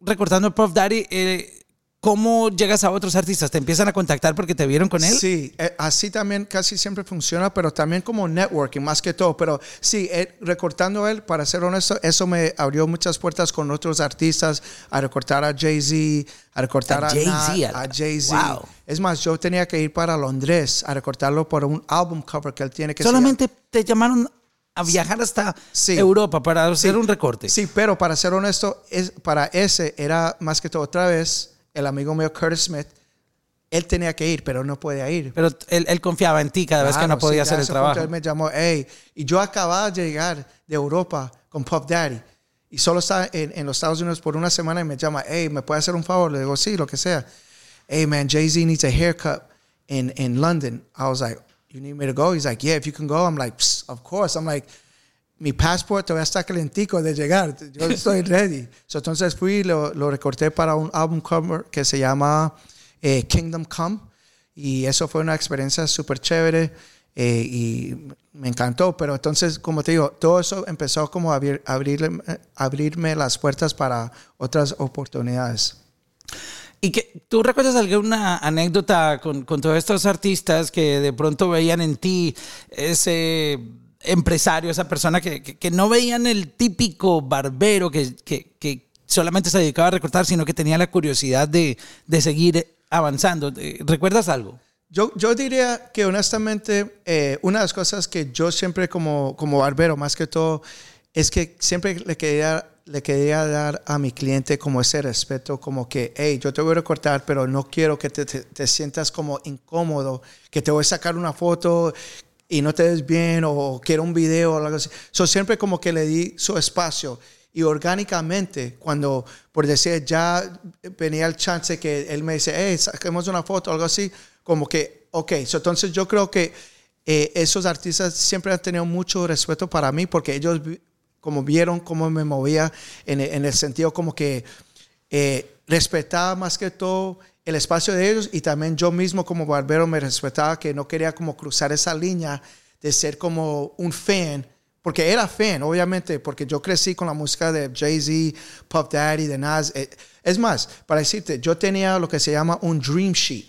recortando a Puff Daddy, eh, ¿cómo llegas a otros artistas? ¿Te empiezan a contactar porque te vieron con él? Sí, eh, así también casi siempre funciona, pero también como networking más que todo. Pero sí, eh, recortando él, para ser honesto, eso me abrió muchas puertas con otros artistas, a recortar a Jay-Z, a recortar A a, Jay-Z, a- a Jay-Z. Wow. Es más, yo tenía que ir para Londres a recortarlo por un álbum cover que él tiene que se Solamente te llamaron a viajar hasta Sí. Europa para hacer Sí. un recorte. Sí, pero para ser honesto, es, para ese era más que todo otra vez el amigo mío Curtis Smith. Él tenía que ir, pero no podía ir. Pero él, él confiaba en ti cada vez que no podía sí, hacer el trabajo. Él me llamó, hey, y yo acababa de llegar de Europa con Puff Daddy y solo estaba en, en los Estados Unidos por una semana y me llama, hey, ¿me puede hacer un favor? Le digo, sí, lo que sea. Hey, man, Jay-Z needs a haircut in, in London. I was like, you need me to go? He's like, yeah, if you can go. I'm like, "Psst, of course. I'm like, mi passport todavía está calentico de llegar. Yo estoy ready. So, entonces fui lo, lo recorté para un álbum cover que se llama eh, Kingdom Come. Y eso fue una experiencia súper chévere eh, y me encantó. Pero entonces, como te digo, todo eso empezó como a abrir- eh, abrirme las puertas para otras oportunidades. ¿Y que tú recuerdas alguna anécdota con, con todos estos artistas que de pronto veían en ti ese empresario, esa persona que, que- que no veían el típico barbero que, que- solamente se dedicaba a recortar, sino que tenía la curiosidad de, de seguir avanzando? Eh, ¿Recuerdas algo? Yo, yo diría que honestamente eh, una de las cosas que yo siempre como, como barbero, más que todo, es que siempre le quería le quería dar a mi cliente como ese respeto, como que, hey, yo te voy a recortar, pero no quiero que te, sientas como incómodo, que te voy a sacar una foto y no te des bien o quiero un video o algo así. So, siempre como que le di su espacio y orgánicamente, cuando, por decir, ya venía el chance que él me dice, hey, saquemos una foto o algo así, como que, ok, so, entonces yo creo que eh, esos artistas siempre han tenido mucho respeto para mí porque ellos como vieron cómo me movía en, el- en el sentido como que eh, respetaba más que todo el espacio de ellos y también yo mismo como barbero me respetaba que no quería como cruzar esa línea de ser como un fan porque era fan obviamente porque yo crecí con la música de Jay-Z, Puff Daddy, de Nas Eh, es más, para decirte, yo tenía lo que se llama un dream sheet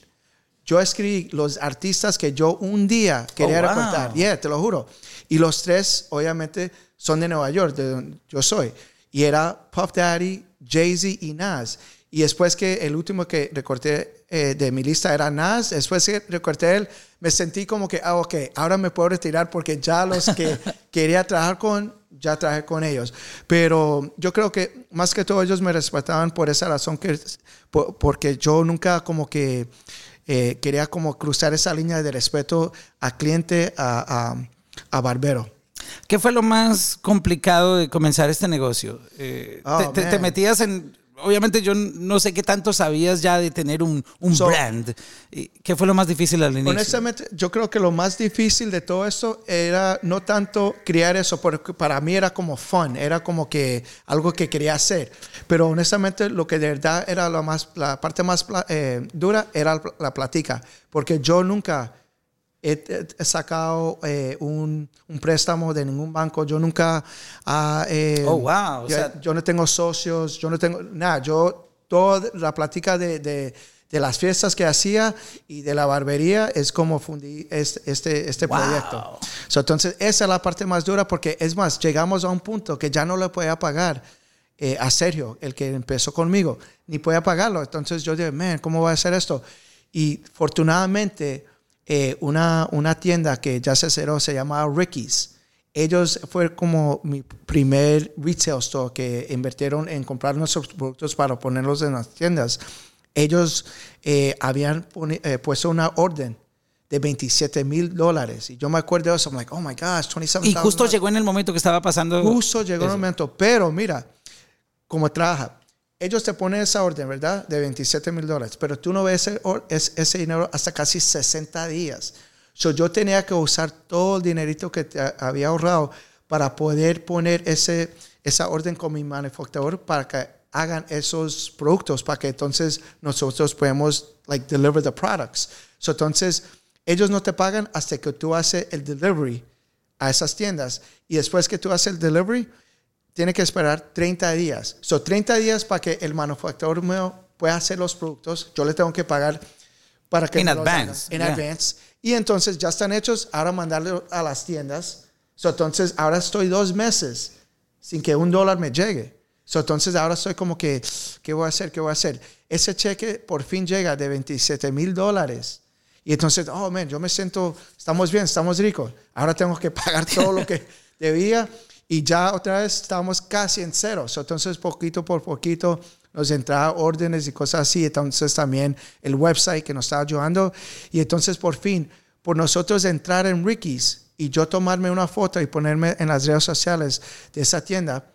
yo escribí los artistas que yo un día quería Oh, wow. recortar. Yeah, te lo juro. Y los tres, obviamente, son de Nueva York, de donde yo soy. Y era Puff Daddy, Jay-Z y Nas. Y después que el último que recorté eh, de mi lista era Nas, después que recorté él, me sentí como que, ah, ok, ahora me puedo retirar porque ya los que quería trabajar con, ya trabajé con ellos. Pero yo creo que más que todo ellos me respetaban por esa razón, que, por- porque yo nunca como que eh, quería como cruzar esa línea de respeto a cliente, a, a- a barbero. ¿Qué fue lo más complicado de comenzar este negocio? Eh, Oh, te, te- metías en... Obviamente yo no sé qué tanto sabías ya de tener un, un So- brand. ¿Y ¿Qué fue lo más difícil al inicio? Honestamente, yo creo que lo más difícil de todo esto era no tanto criar eso, porque para mí era como fun, era como que algo que quería hacer. Pero honestamente, lo que de verdad era lo más, la parte más eh, dura era la platica, porque yo nunca he, he- sacado eh, un, un préstamo de ningún banco, yo nunca... ah, eh, Oh, wow, o yo- sea- yo no tengo socios, yo no tengo nada, yo toda la plática de, de- de las fiestas que hacía y de la barbería es como fundí este, este, este Wow. proyecto. So, entonces, esa es la parte más dura porque es más, llegamos a un punto que ya no le podía pagar eh, a Sergio, el que empezó conmigo, ni podía pagarlo. Entonces yo dije, man, ¿cómo voy a hacer esto? Y afortunadamente, eh, una, una tienda que ya se cerró se llamaba Ricky's. Ellos fue como mi primer retail store que invirtieron en comprar nuestros productos para ponerlos en las tiendas. Ellos eh, habían eh, puesto una orden de 27 mil dólares. Y yo me acuerdo de eso. I'm like, oh my gosh, 27 y justo llegó en el momento que estaba pasando... Justo llegó el eso. momento. Pero mira, como trabaja, ellos te ponen esa orden, ¿verdad? De 27 mil dólares, pero tú no ves ese, ese dinero hasta casi 60 días. So, yo tenía que usar todo el dinerito que te había ahorrado para poder poner ese, esa orden con mi manufacturador para que hagan esos productos, para que entonces nosotros podamos like, deliver the products. So, entonces, ellos no te pagan hasta que tú haces el delivery a esas tiendas. Y después que tú haces el delivery, tiene que esperar 30 días. So, 30 días para que el manufacturador mío pueda hacer los productos. Yo le tengo que pagar para que haga. advance, En yeah. advance. Y entonces ya están hechos. Ahora mandarle a las tiendas. So, entonces ahora estoy dos meses sin que un dólar me llegue. So, entonces ahora estoy como que, ¿qué voy a hacer? ¿Qué voy a hacer? Ese cheque por fin llega de 27 mil dólares. Y entonces, oh, man, yo me siento, estamos bien, estamos ricos. Ahora tengo que pagar todo lo que debía y ya otra vez estamos casi en cero. So, entonces, poquito por poquito nos entraba órdenes y cosas así. Entonces, también el website que nos estaba ayudando. Y entonces, por fin, por nosotros entrar en Ricky's y yo tomarme una foto y ponerme en las redes sociales de esa tienda,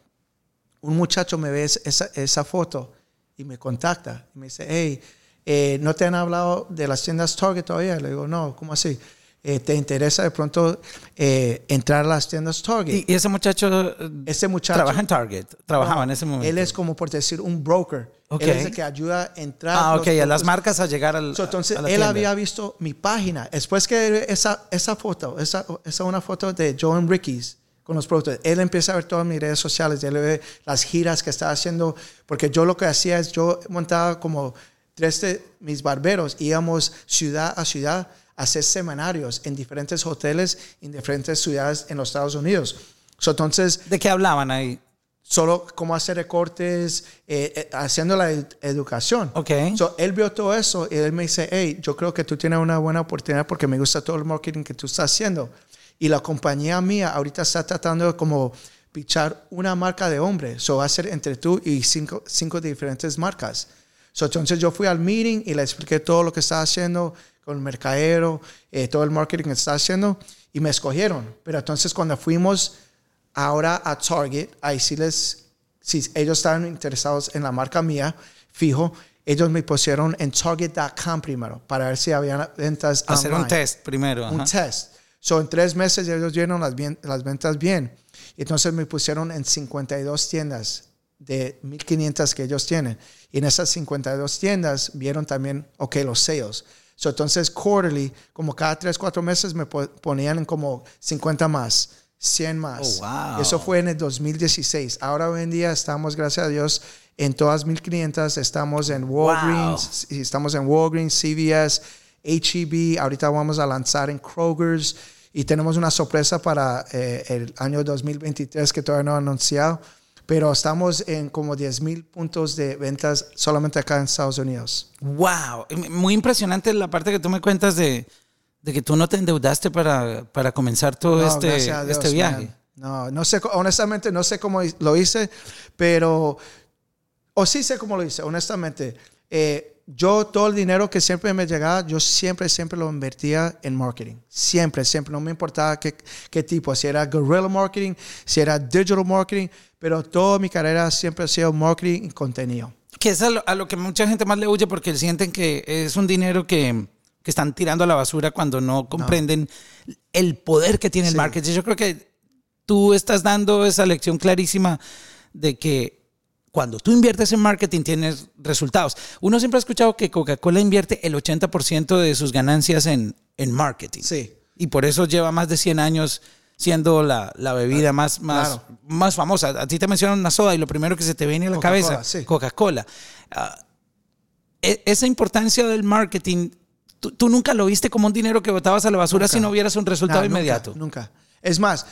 un muchacho me ve esa, esa foto y me contacta y me dice, hey, eh, ¿no te han hablado de las tiendas Target todavía? Le digo, no, ¿cómo así? Eh, ¿Te interesa de pronto eh, entrar a las tiendas Target? Y, ese muchacho... eh, Ese muchacho Trabaja en Target. Trabajaba en ese momento. Él es como por decir un broker. Ok. Él es el que ayuda a entrar. Ah, ok, a las marcas a llegar al. So, entonces, a la él tienda. había visto mi página. Después que esa, esa foto, esa, esa una foto de Joe and Ricky's con los productos, él empieza a ver todas mis redes sociales, él ve las giras que estaba haciendo, porque yo lo que hacía es, yo montaba como tres de mis barberos, íbamos ciudad a ciudad hacer seminarios en diferentes hoteles, en diferentes ciudades en los Estados Unidos. So, entonces, ¿De qué hablaban ahí? solo cómo hacer recortes, eh, eh, haciendo la ed- educación. Ok. So, él vio todo eso y él me dice, hey, yo creo que tú tienes una buena oportunidad porque me gusta todo el marketing que tú estás haciendo. Y la compañía mía ahorita está tratando de como pichar una marca de hombre. So va a ser entre tú y cinco, cinco diferentes marcas. So, entonces yo fui al meeting y le expliqué todo lo que estaba haciendo con el mercadero, eh, todo el marketing que estaba haciendo y me escogieron. Pero entonces cuando fuimos ahora a Target, ahí sí les, si ellos estaban interesados en la marca mía, fijo, ellos me pusieron en Target.com primero para ver si había ventas Hacer un online test primero. un ajá. test. So, en tres meses ellos dieron las, bien- las ventas bien. Entonces me pusieron en 52 tiendas de 1500 que ellos tienen. Y en esas 52 tiendas vieron también, ok, los sales. So, entonces, quarterly, como cada tres, cuatro meses me po- ponían en como 50 más, 100 más. Oh, wow. Eso fue en el 2016. Ahora hoy en día estamos, gracias a Dios, en todas 1500. Estamos en Walgreens, y estamos en Walgreens, CVS, HEB. Ahorita vamos a lanzar en Kroger's y tenemos una sorpresa para eh, el año 2023 que todavía no he anunciado. Pero estamos en como 10 mil puntos de ventas solamente acá en Estados Unidos. Wow, muy impresionante la parte que tú me cuentas de, de que tú no te endeudaste para, para comenzar todo No, este, a Dios, este viaje. man. No, no sé, honestamente no sé cómo lo hice, pero, o sí sé cómo lo hice, honestamente. Eh, yo todo el dinero que siempre me llegaba, yo siempre, siempre lo invertía en marketing. Siempre, siempre. No me importaba qué, qué tipo, si era guerrilla marketing, si era digital marketing, pero toda mi carrera siempre ha sido marketing y contenido. Que es a lo, a lo que mucha gente más le huye porque sienten que es un dinero que, que están tirando a la basura cuando no comprenden el poder que tiene el Sí. marketing. Yo creo que tú estás dando esa lección clarísima de que cuando tú inviertes en marketing tienes resultados. Uno siempre ha escuchado que Coca-Cola invierte el 80% de sus ganancias en, en marketing. Sí. Y por eso lleva más de 100 años siendo la, la bebida más, más, Claro. más famosa. A ti te mencionan una soda y lo primero que se te viene a la cabeza, sí. Coca-Cola. Ah, e- esa importancia del marketing, tú, tú nunca lo viste como un dinero que botabas a la basura Nunca. si no vieras un resultado No, inmediato. Nunca, Es más,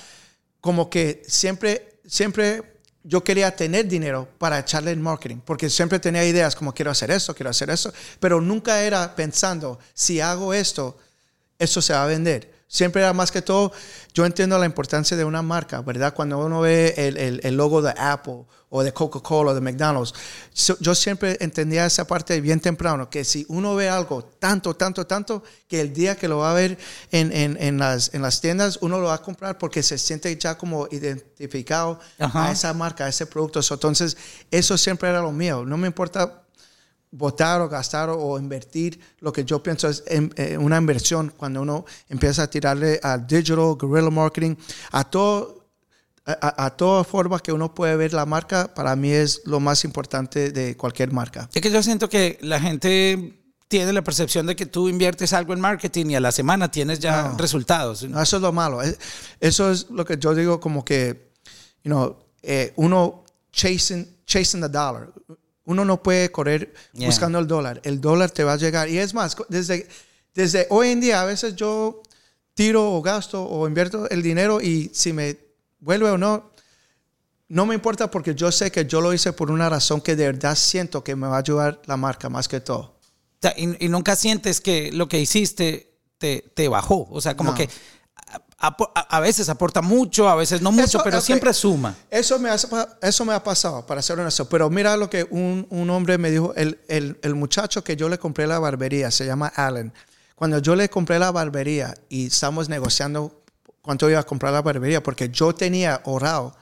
como que siempre, siempre yo quería tener dinero para echarle en marketing, porque siempre tenía ideas como quiero hacer esto, quiero hacer eso, pero nunca era pensando, si hago esto, esto se va a vender. Siempre era más que todo, yo entiendo la importancia de una marca, ¿verdad? Cuando uno ve el, el- el logo de Apple o de Coca-Cola o de McDonald's, so- yo siempre entendía esa parte bien temprano, que si uno ve algo tanto, tanto, tanto, que el día que lo va a ver en, en- en las, en las tiendas, uno lo va a comprar porque se siente ya como identificado Ajá. a esa marca, a ese producto. So, entonces, eso siempre era lo mío. No me importa votar o gastar o, invertir, lo que yo pienso es en- eh, una inversión cuando uno empieza a tirarle al digital, guerrilla marketing, a todo, a, a- a toda forma que uno puede ver la marca, para mí es lo más importante de cualquier marca. Es que yo siento que la gente tiene la percepción de que tú inviertes algo en marketing y a la semana tienes ya No. resultados. No, eso es lo malo. Es- Eso es lo que yo digo como que, you know, eh, uno chasing, chasing the dollar. Uno no puede correr Yeah. buscando el dólar. El dólar te va a llegar. Y es más, desde, desde hoy en día a veces yo tiro o gasto o invierto el dinero y si me vuelve o no, no me importa porque yo sé que yo lo hice por una razón que de verdad siento que me va a ayudar la marca más que todo. O sea, y, y nunca sientes que lo que hiciste te, te bajó. O sea, como No. que a, a- a veces aporta mucho, a veces no mucho, Eso, pero ok. siempre suma. Eso me, ha, eso me ha pasado, para ser honesto. Pero mira lo que un, un hombre me dijo, el, el, el muchacho que yo le compré la barbería, se llama Allen. Cuando yo le compré la barbería y estamos negociando cuánto iba a comprar la barbería, porque yo tenía ahorrado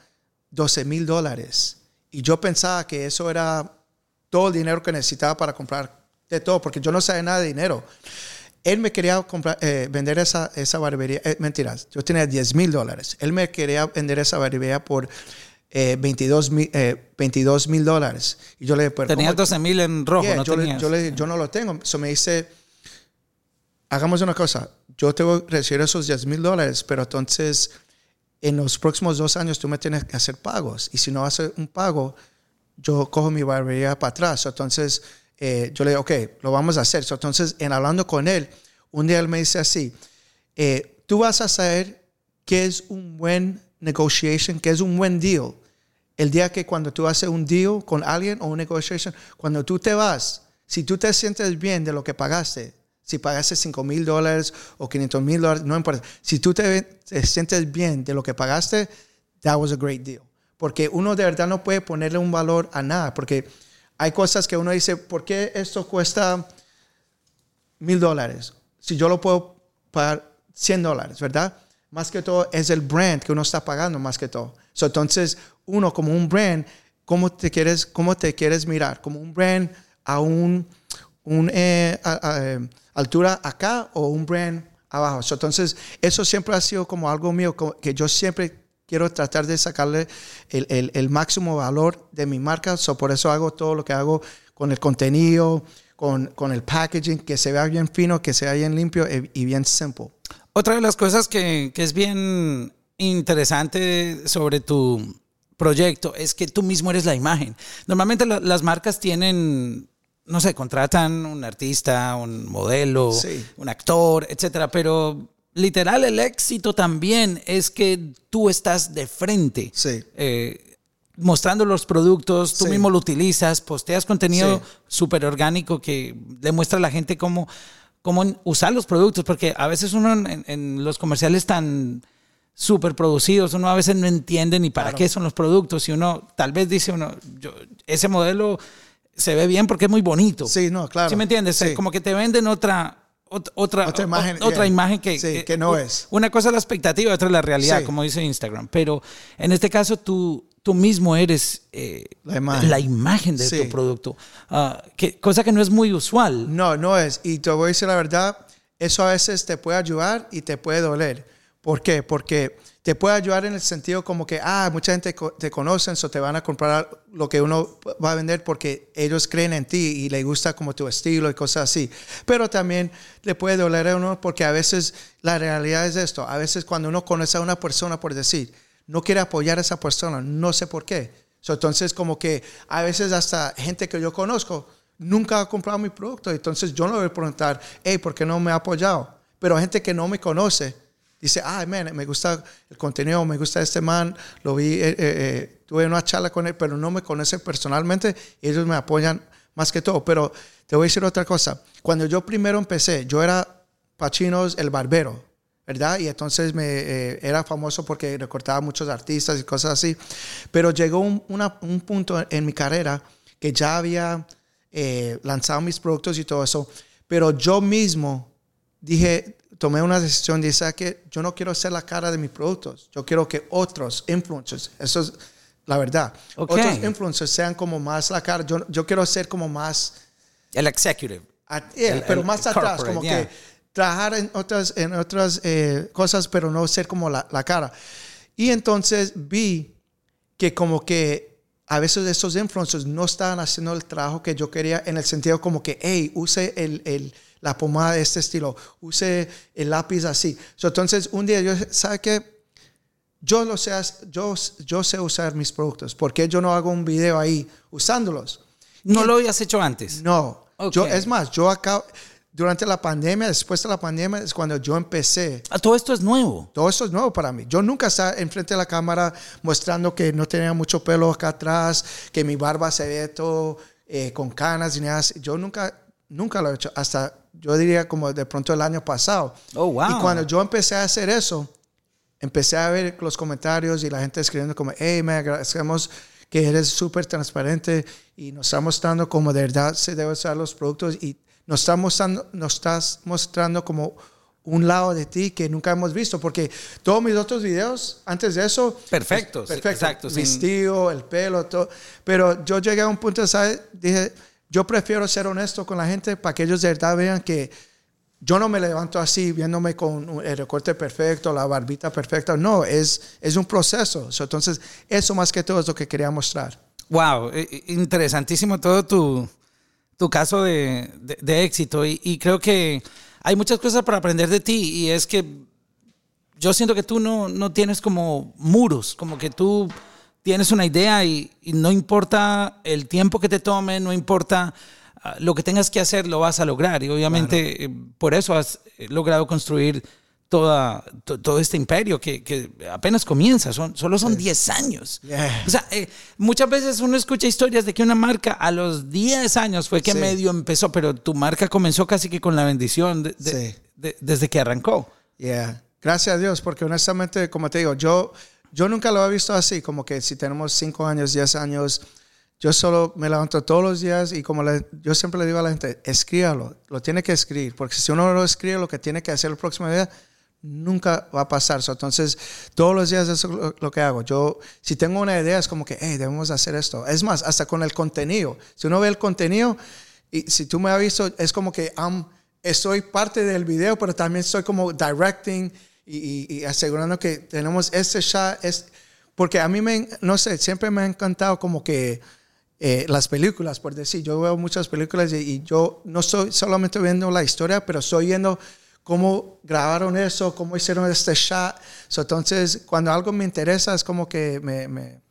12 mil dólares y yo pensaba que eso era todo el dinero que necesitaba para comprar de todo, porque yo no sabía nada de dinero. Él me quería comprar, eh, vender esa, esa barbería. eh, mentiras, yo tenía 10 mil dólares. Él me quería vender esa barbería por eh, 22 mil dólares. Y yo le dije, Tenías ¿cómo? 12 mil en rojo, Yeah, no yo, le- yo le- yo no lo tengo. Eso me dice, hagamos una cosa. Yo te voy a recibir esos 10 mil dólares, pero entonces en los próximos dos años tú me tienes que hacer pagos. Y si no haces un pago, yo cojo mi barbería para atrás. Entonces, eh, yo le digo, ok, lo vamos a hacer. So, entonces, en hablando con él, un día él me dice así, eh, tú vas a saber qué es un buen negotiation, qué es un buen deal. El día que cuando tú haces un deal con alguien o un negotiation, cuando tú te vas, si tú te sientes bien de lo que pagaste, si pagaste 5 mil dólares o 500 mil dólares, no importa. Si tú te, te sientes bien de lo que pagaste, that was a great deal. porque uno de verdad no puede ponerle un valor a nada, porque hay cosas que uno dice, ¿por qué esto cuesta mil dólares? Si yo lo puedo pagar 100 dólares, ¿verdad? Más que todo es el brand que uno está pagando más que todo. So, entonces, uno como un brand, ¿cómo te quieres, cómo te quieres mirar? ¿Como un brand a un, un eh, eh, altura acá o un brand abajo? So, entonces, eso siempre ha sido como algo mío, que yo siempre quiero tratar de sacarle el, el- el máximo valor de mi marca. So, por eso hago todo lo que hago con el contenido, con, con el packaging, que se vea bien fino, que se vea bien limpio y, y bien simple. Otra de las cosas que, que es bien interesante sobre tu proyecto es que tú mismo eres la imagen. Normalmente la- las marcas tienen, no sé, contratan un artista, un modelo, Sí. un actor, etcétera, pero literal el éxito también es que tú estás de frente. Sí. eh, mostrando los productos, tú Sí. mismo lo utilizas, posteas contenido Sí. súper orgánico que demuestra a la gente cómo, cómo usar los productos, porque a veces uno en, en los comerciales tan súper producidos, uno a veces no entiende ni para Claro. qué son los productos y uno tal vez dice uno, yo, ese modelo se ve bien porque es muy bonito. Sí, no, claro. ¿Sí me entiendes? Sí. Como que te venden otra... ot- Otra, Otra imagen, otra yeah. imagen que, Sí, que no u- es. Una cosa es la expectativa, otra es la realidad, Sí. como dice Instagram. Pero en este caso tú, tú mismo eres eh, La imagen. la imagen de Sí. tu producto. Ah, que, cosa que no es muy usual. No, no es. Y te voy a decir la verdad, eso a veces te puede ayudar y te puede doler. ¿Por qué? Porque te puede ayudar en el sentido como que, ah, mucha gente te conocen, o te van a comprar lo que uno va a vender porque ellos creen en ti y les gusta como tu estilo y cosas así. Pero también le puede doler a uno porque a veces la realidad es esto. A veces cuando uno conoce a una persona, por decir, no quiere apoyar a esa persona, no sé por qué. So, entonces, como que a veces hasta gente que yo conozco nunca ha comprado mi producto. Entonces, yo no voy a preguntar, hey, ¿por qué no me ha apoyado? Pero gente que no me conoce dice, ah, man, me gusta el contenido, me gusta este man, lo vi, eh, eh, eh, tuve una charla con él, pero no me conoce personalmente ellos me apoyan más que todo. Pero te voy a decir otra cosa. Cuando yo primero empecé, yo era Pachinos el barbero. ¿verdad? Y entonces me, eh, era famoso porque recortaba muchos artistas y cosas así. Pero llegó un, una- un punto en mi carrera que ya había eh, lanzado mis productos y todo eso, pero yo mismo dije, tomé una decisión, dije, ¿sabes qué? Yo no quiero ser la cara de mis productos, yo quiero que otros influencers, eso es la verdad, Ok. otros influencers sean como más la cara, yo, yo quiero ser como más El executive. a- yeah, El- pero el más atrás, corporate, como yeah. que trabajar en otras, en otras eh, cosas, pero no ser como la, la cara. Y entonces vi que como que a veces estos influencers no estaban haciendo el trabajo que yo quería en el sentido como que, hey, use el, el- la pomada de este estilo, use el lápiz así. So, entonces un día yo, ¿sabe qué? Yo, lo sé, yo, yo sé usar mis productos. ¿Por qué yo no hago un video ahí usándolos? No lo habías hecho antes. No. Ok. Yo, es más, yo acá, durante la pandemia, después de la pandemia, es cuando yo empecé. Ah, Todo esto es nuevo. Todo esto es nuevo para mí. Yo nunca estaba enfrente de la cámara mostrando que no tenía mucho pelo acá atrás, que mi barba se ve todo eh, con canas y nada. Yo nunca, nunca lo he hecho. Hasta, yo diría como de pronto el año pasado. Oh, wow. Y cuando yo empecé a hacer eso, empecé a ver los comentarios y la gente escribiendo como, hey, me agradecemos que eres súper transparente y nos está mostrando cómo de verdad se deben usar los productos y nos, está mostrando, nos estás mostrando como un lado de ti que nunca hemos visto, porque todos mis otros videos, antes de eso, Perfectos, perfecto, exacto, sin- vestido, el pelo, todo, pero yo llegué a un punto, ¿sabes? Dije, yo prefiero ser honesto con la gente para que ellos de verdad vean que yo no me levanto así viéndome con el recorte perfecto, la barbita perfecta. No, es, es un proceso. So, entonces, eso más que todo es lo que quería mostrar. Wow, eh, eh, interesantísimo todo tu, tu caso de, de- de éxito y, y creo que hay muchas cosas para aprender de ti y es que yo siento que tú no, no tienes como muros, como que tú tienes una idea y, y no importa el tiempo que te tome, no importa ah, lo que tengas que hacer, lo vas a lograr y obviamente eh, por eso has eh, logrado construir toda, to- todo este imperio que, que apenas comienza, son, solo son 10 años. Yeah. O sea, eh, muchas veces uno escucha historias de que una marca a los 10 años fue que Sí. medio empezó, pero tu marca comenzó casi que con la bendición de- de- Sí. de- desde que arrancó. Yeah. Gracias a Dios, porque honestamente, como te digo, yo yo nunca lo he visto así, como que si tenemos 5 años, 10 años, yo solo me levanto todos los días y como le- yo siempre le digo a la gente, escríbalo, lo tiene que escribir, porque si uno no lo escribe, lo que tiene que hacer el próximo día, nunca va a pasar. So, entonces, todos los días eso es lo, lo que hago. Yo, si tengo una idea, es como que, hey, debemos hacer esto. Es más, hasta con el contenido. Si uno ve el contenido, y si tú me has visto, es como que am, estoy parte del video, pero también estoy como directing y, y- asegurando que tenemos este shot. Es, porque a mí me, no sé, siempre me ha encantado como que eh, las películas, por decir, yo veo muchas películas y, y yo no estoy solamente viendo la historia, pero estoy viendo cómo grabaron eso, cómo hicieron este shot. So, entonces, cuando algo me interesa, es como que me, me,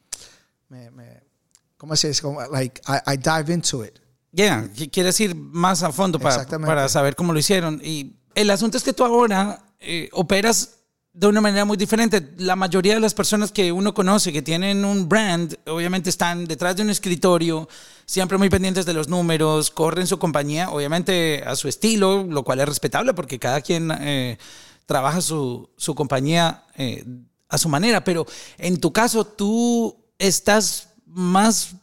me, me- ¿cómo se dice? Como, like, I, I dive into it. Yeah, quieres ir más a fondo para, para saber cómo lo hicieron. Y el asunto es que tú ahora eh, operas de una manera muy diferente. La mayoría de las personas que uno conoce que tienen un brand, obviamente están detrás de un escritorio, siempre muy pendientes de los números, corren su compañía, obviamente a su estilo, lo cual es respetable porque cada quien eh, trabaja su, su compañía eh, a su manera. Pero en tu caso, tú estás más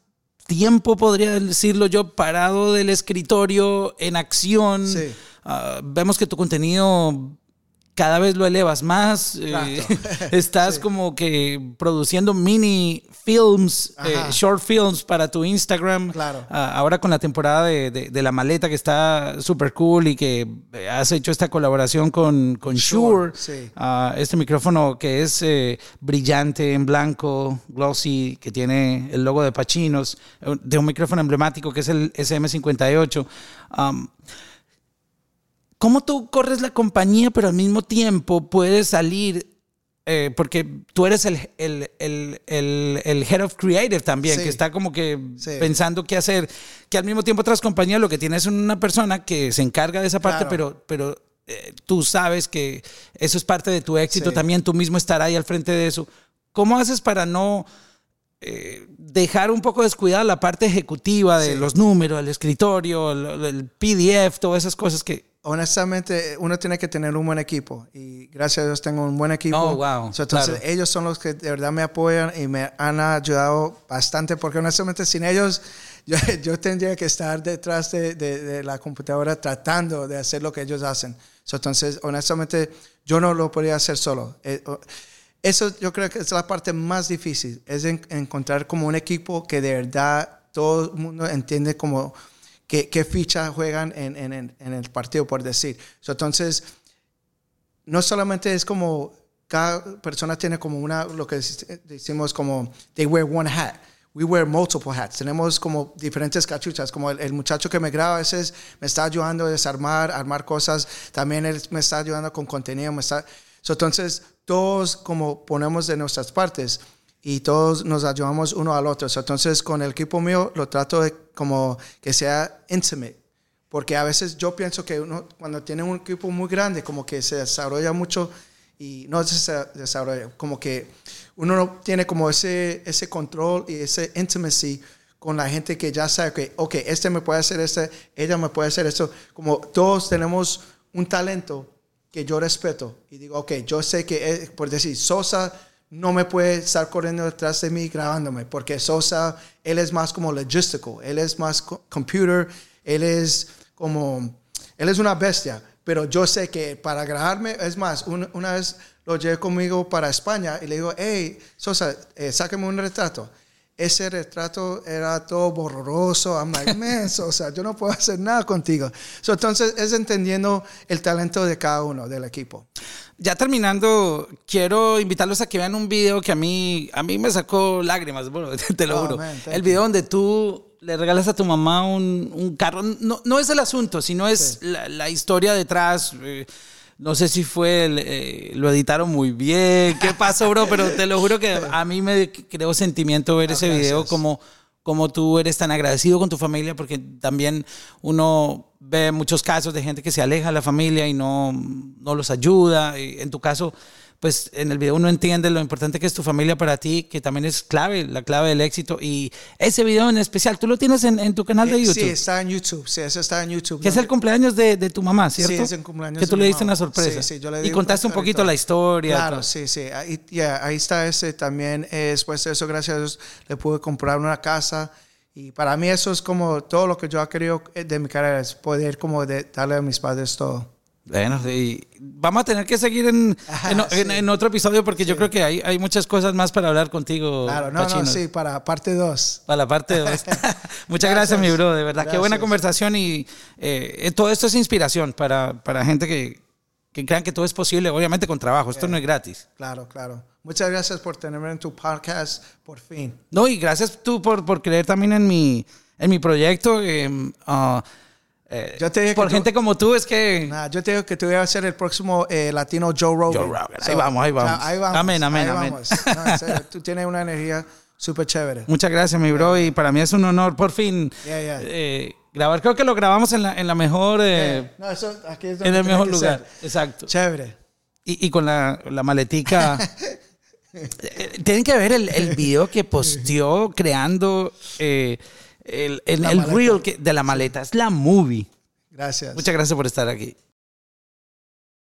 tiempo, podría decirlo yo, parado del escritorio en acción. Sí. Ah, vemos que tu contenido cada vez lo elevas más. eh, estás Sí. como que produciendo mini films, eh, short films para tu Instagram. Claro. Ah, ahora con la temporada de, de- de la maleta que está súper cool y que eh, has hecho esta colaboración con, con Shure. Shure, sí. Ah, este micrófono que es eh, brillante en blanco, glossy, que tiene el logo de Pachinos, de un micrófono emblemático que es el SM58. Um, ¿Cómo tú corres la compañía, pero al mismo tiempo puedes salir? eh, porque tú eres el, el, el, el, el head of creative también, Sí. que está como que Sí. pensando qué hacer, que al mismo tiempo otras compañías lo que tienes es una persona que se encarga de esa parte, Claro. pero, pero eh, tú sabes que eso es parte de tu éxito, Sí. también tú mismo estar ahí al frente de eso. ¿Cómo haces para no eh, dejar un poco descuidada la parte ejecutiva de Sí. los números, el escritorio, el, el PDF, todas esas cosas que... honestamente, uno tiene que tener un buen equipo. Y gracias a Dios tengo un buen equipo. Oh, wow, So, entonces, claro. ellos son los que de verdad me apoyan y me han ayudado bastante. Porque honestamente, sin ellos, yo, yo tendría que estar detrás de, de- de la computadora tratando de hacer lo que ellos hacen. So, entonces, honestamente, yo no lo podría hacer solo. Eh, eso yo creo que es la parte más difícil, es en- encontrar como un equipo que de verdad todo el mundo entiende como qué, qué ficha juegan en, en- en- el partido, por decir. So, entonces, no solamente es como cada persona tiene como una, lo que dec- decimos como, they wear one hat. We wear multiple hats. Tenemos como diferentes cachuchas. Como el, el muchacho que me graba a veces me está ayudando a desarmar, armar cosas. También él me está ayudando con contenido. Me está, So, entonces, todos como ponemos de nuestras partes y todos nos ayudamos uno al otro. Entonces, con el equipo mío lo trato de como que sea intimate. Porque a veces yo pienso que uno, cuando tiene un equipo muy grande, como que se desarrolla mucho y no se desarrolla, como que uno no tiene como ese, ese control y ese intimacy con la gente que ya sabe que, ok, este me puede hacer este, ella me puede hacer esto. Como todos tenemos un talento que yo respeto y digo, ok, yo sé que, eh, por decir, Sosa no me puede estar corriendo detrás de mí grabándome, porque Sosa, él es más como logístico, él es más co- computer, él es como, él es una bestia, pero yo sé que para grabarme, es más, un- una vez lo llevé conmigo para España y le digo, hey, Sosa, eh, sáqueme un retrato. Ese retrato era todo borroso. I'm like, man, Sosa, yo no puedo hacer nada contigo. So, entonces, es entendiendo el talento de cada uno del equipo. Ya terminando, quiero invitarlos a que vean un video que a mí, a mí me sacó lágrimas, bueno, te lo Oh, juro. man, el video donde tú le regalas a tu mamá un, un carro. No, no es el asunto, sino es la, la historia detrás. eh, no sé si fue, el, eh, lo editaron muy bien, qué pasó, bro, pero te lo juro que a mí me creó sentimiento ver Ah, ese video como como tú eres tan agradecido con tu familia, porque también uno ve muchos casos de gente que se aleja de la familia y no, no los ayuda. Y en tu caso, pues en el video uno entiende lo importante que es tu familia para ti, que también es clave, la clave del éxito. Y ese video en especial, tú lo tienes en, en tu canal de Eh, YouTube. Sí, está en YouTube. Sí, eso está en YouTube. que es el cumpleaños de, de tu mamá, ¿cierto? Sí, es el cumpleaños Que tú le diste mamá. una sorpresa. Sí, sí, yo le di y contaste un poquito la historia. Claro, todo. sí, sí. Ahí, ya, ahí está ese también. Eh, después de eso, gracias a Dios, le pude comprar una casa. Y para mí eso es como todo lo que yo he querido eh, de mi carrera, es poder como de darle a mis padres todo. Bueno, y vamos a tener que seguir en, Ajá, en, en- sí. en otro episodio porque yo creo que hay, hay muchas cosas más para hablar contigo. Claro, no, Pachino. no, sí, para parte 2. Para la parte 2. Muchas gracias, mi bro. De verdad, qué buena Gracias. conversación y eh, todo esto es inspiración para, para gente que, que crean que todo es posible, obviamente con trabajo. Esto no es gratis. Claro, claro. Muchas gracias por tenerme en tu podcast, por fin. No, y gracias tú por, por creer también en mi, en mi proyecto. eh, ah, eh, Yo te dije que por tú- gente como tú es que... Yo te digo que tú ibas a ser el próximo eh, latino Joe Rogan. Joe Rogan. Ahí vamos, ahí o sea, vamos. ahí vamos. Amén, amén, ahí amén. vamos. No, en serio, tú tienes una energía súper chévere. Muchas gracias, mi bro. Y para mí es un honor por fin Yeah, yeah. eh, grabar. Creo que lo grabamos en la, en la mejor... No, eso aquí es donde en el mejor lugar. ser. Exacto. Chévere. Y, y con la, la maletica. Tienen que ver el, el video que posteó creando eh, el, el, el reel que- de la maleta. Es la movie. Gracias. Muchas gracias por estar aquí.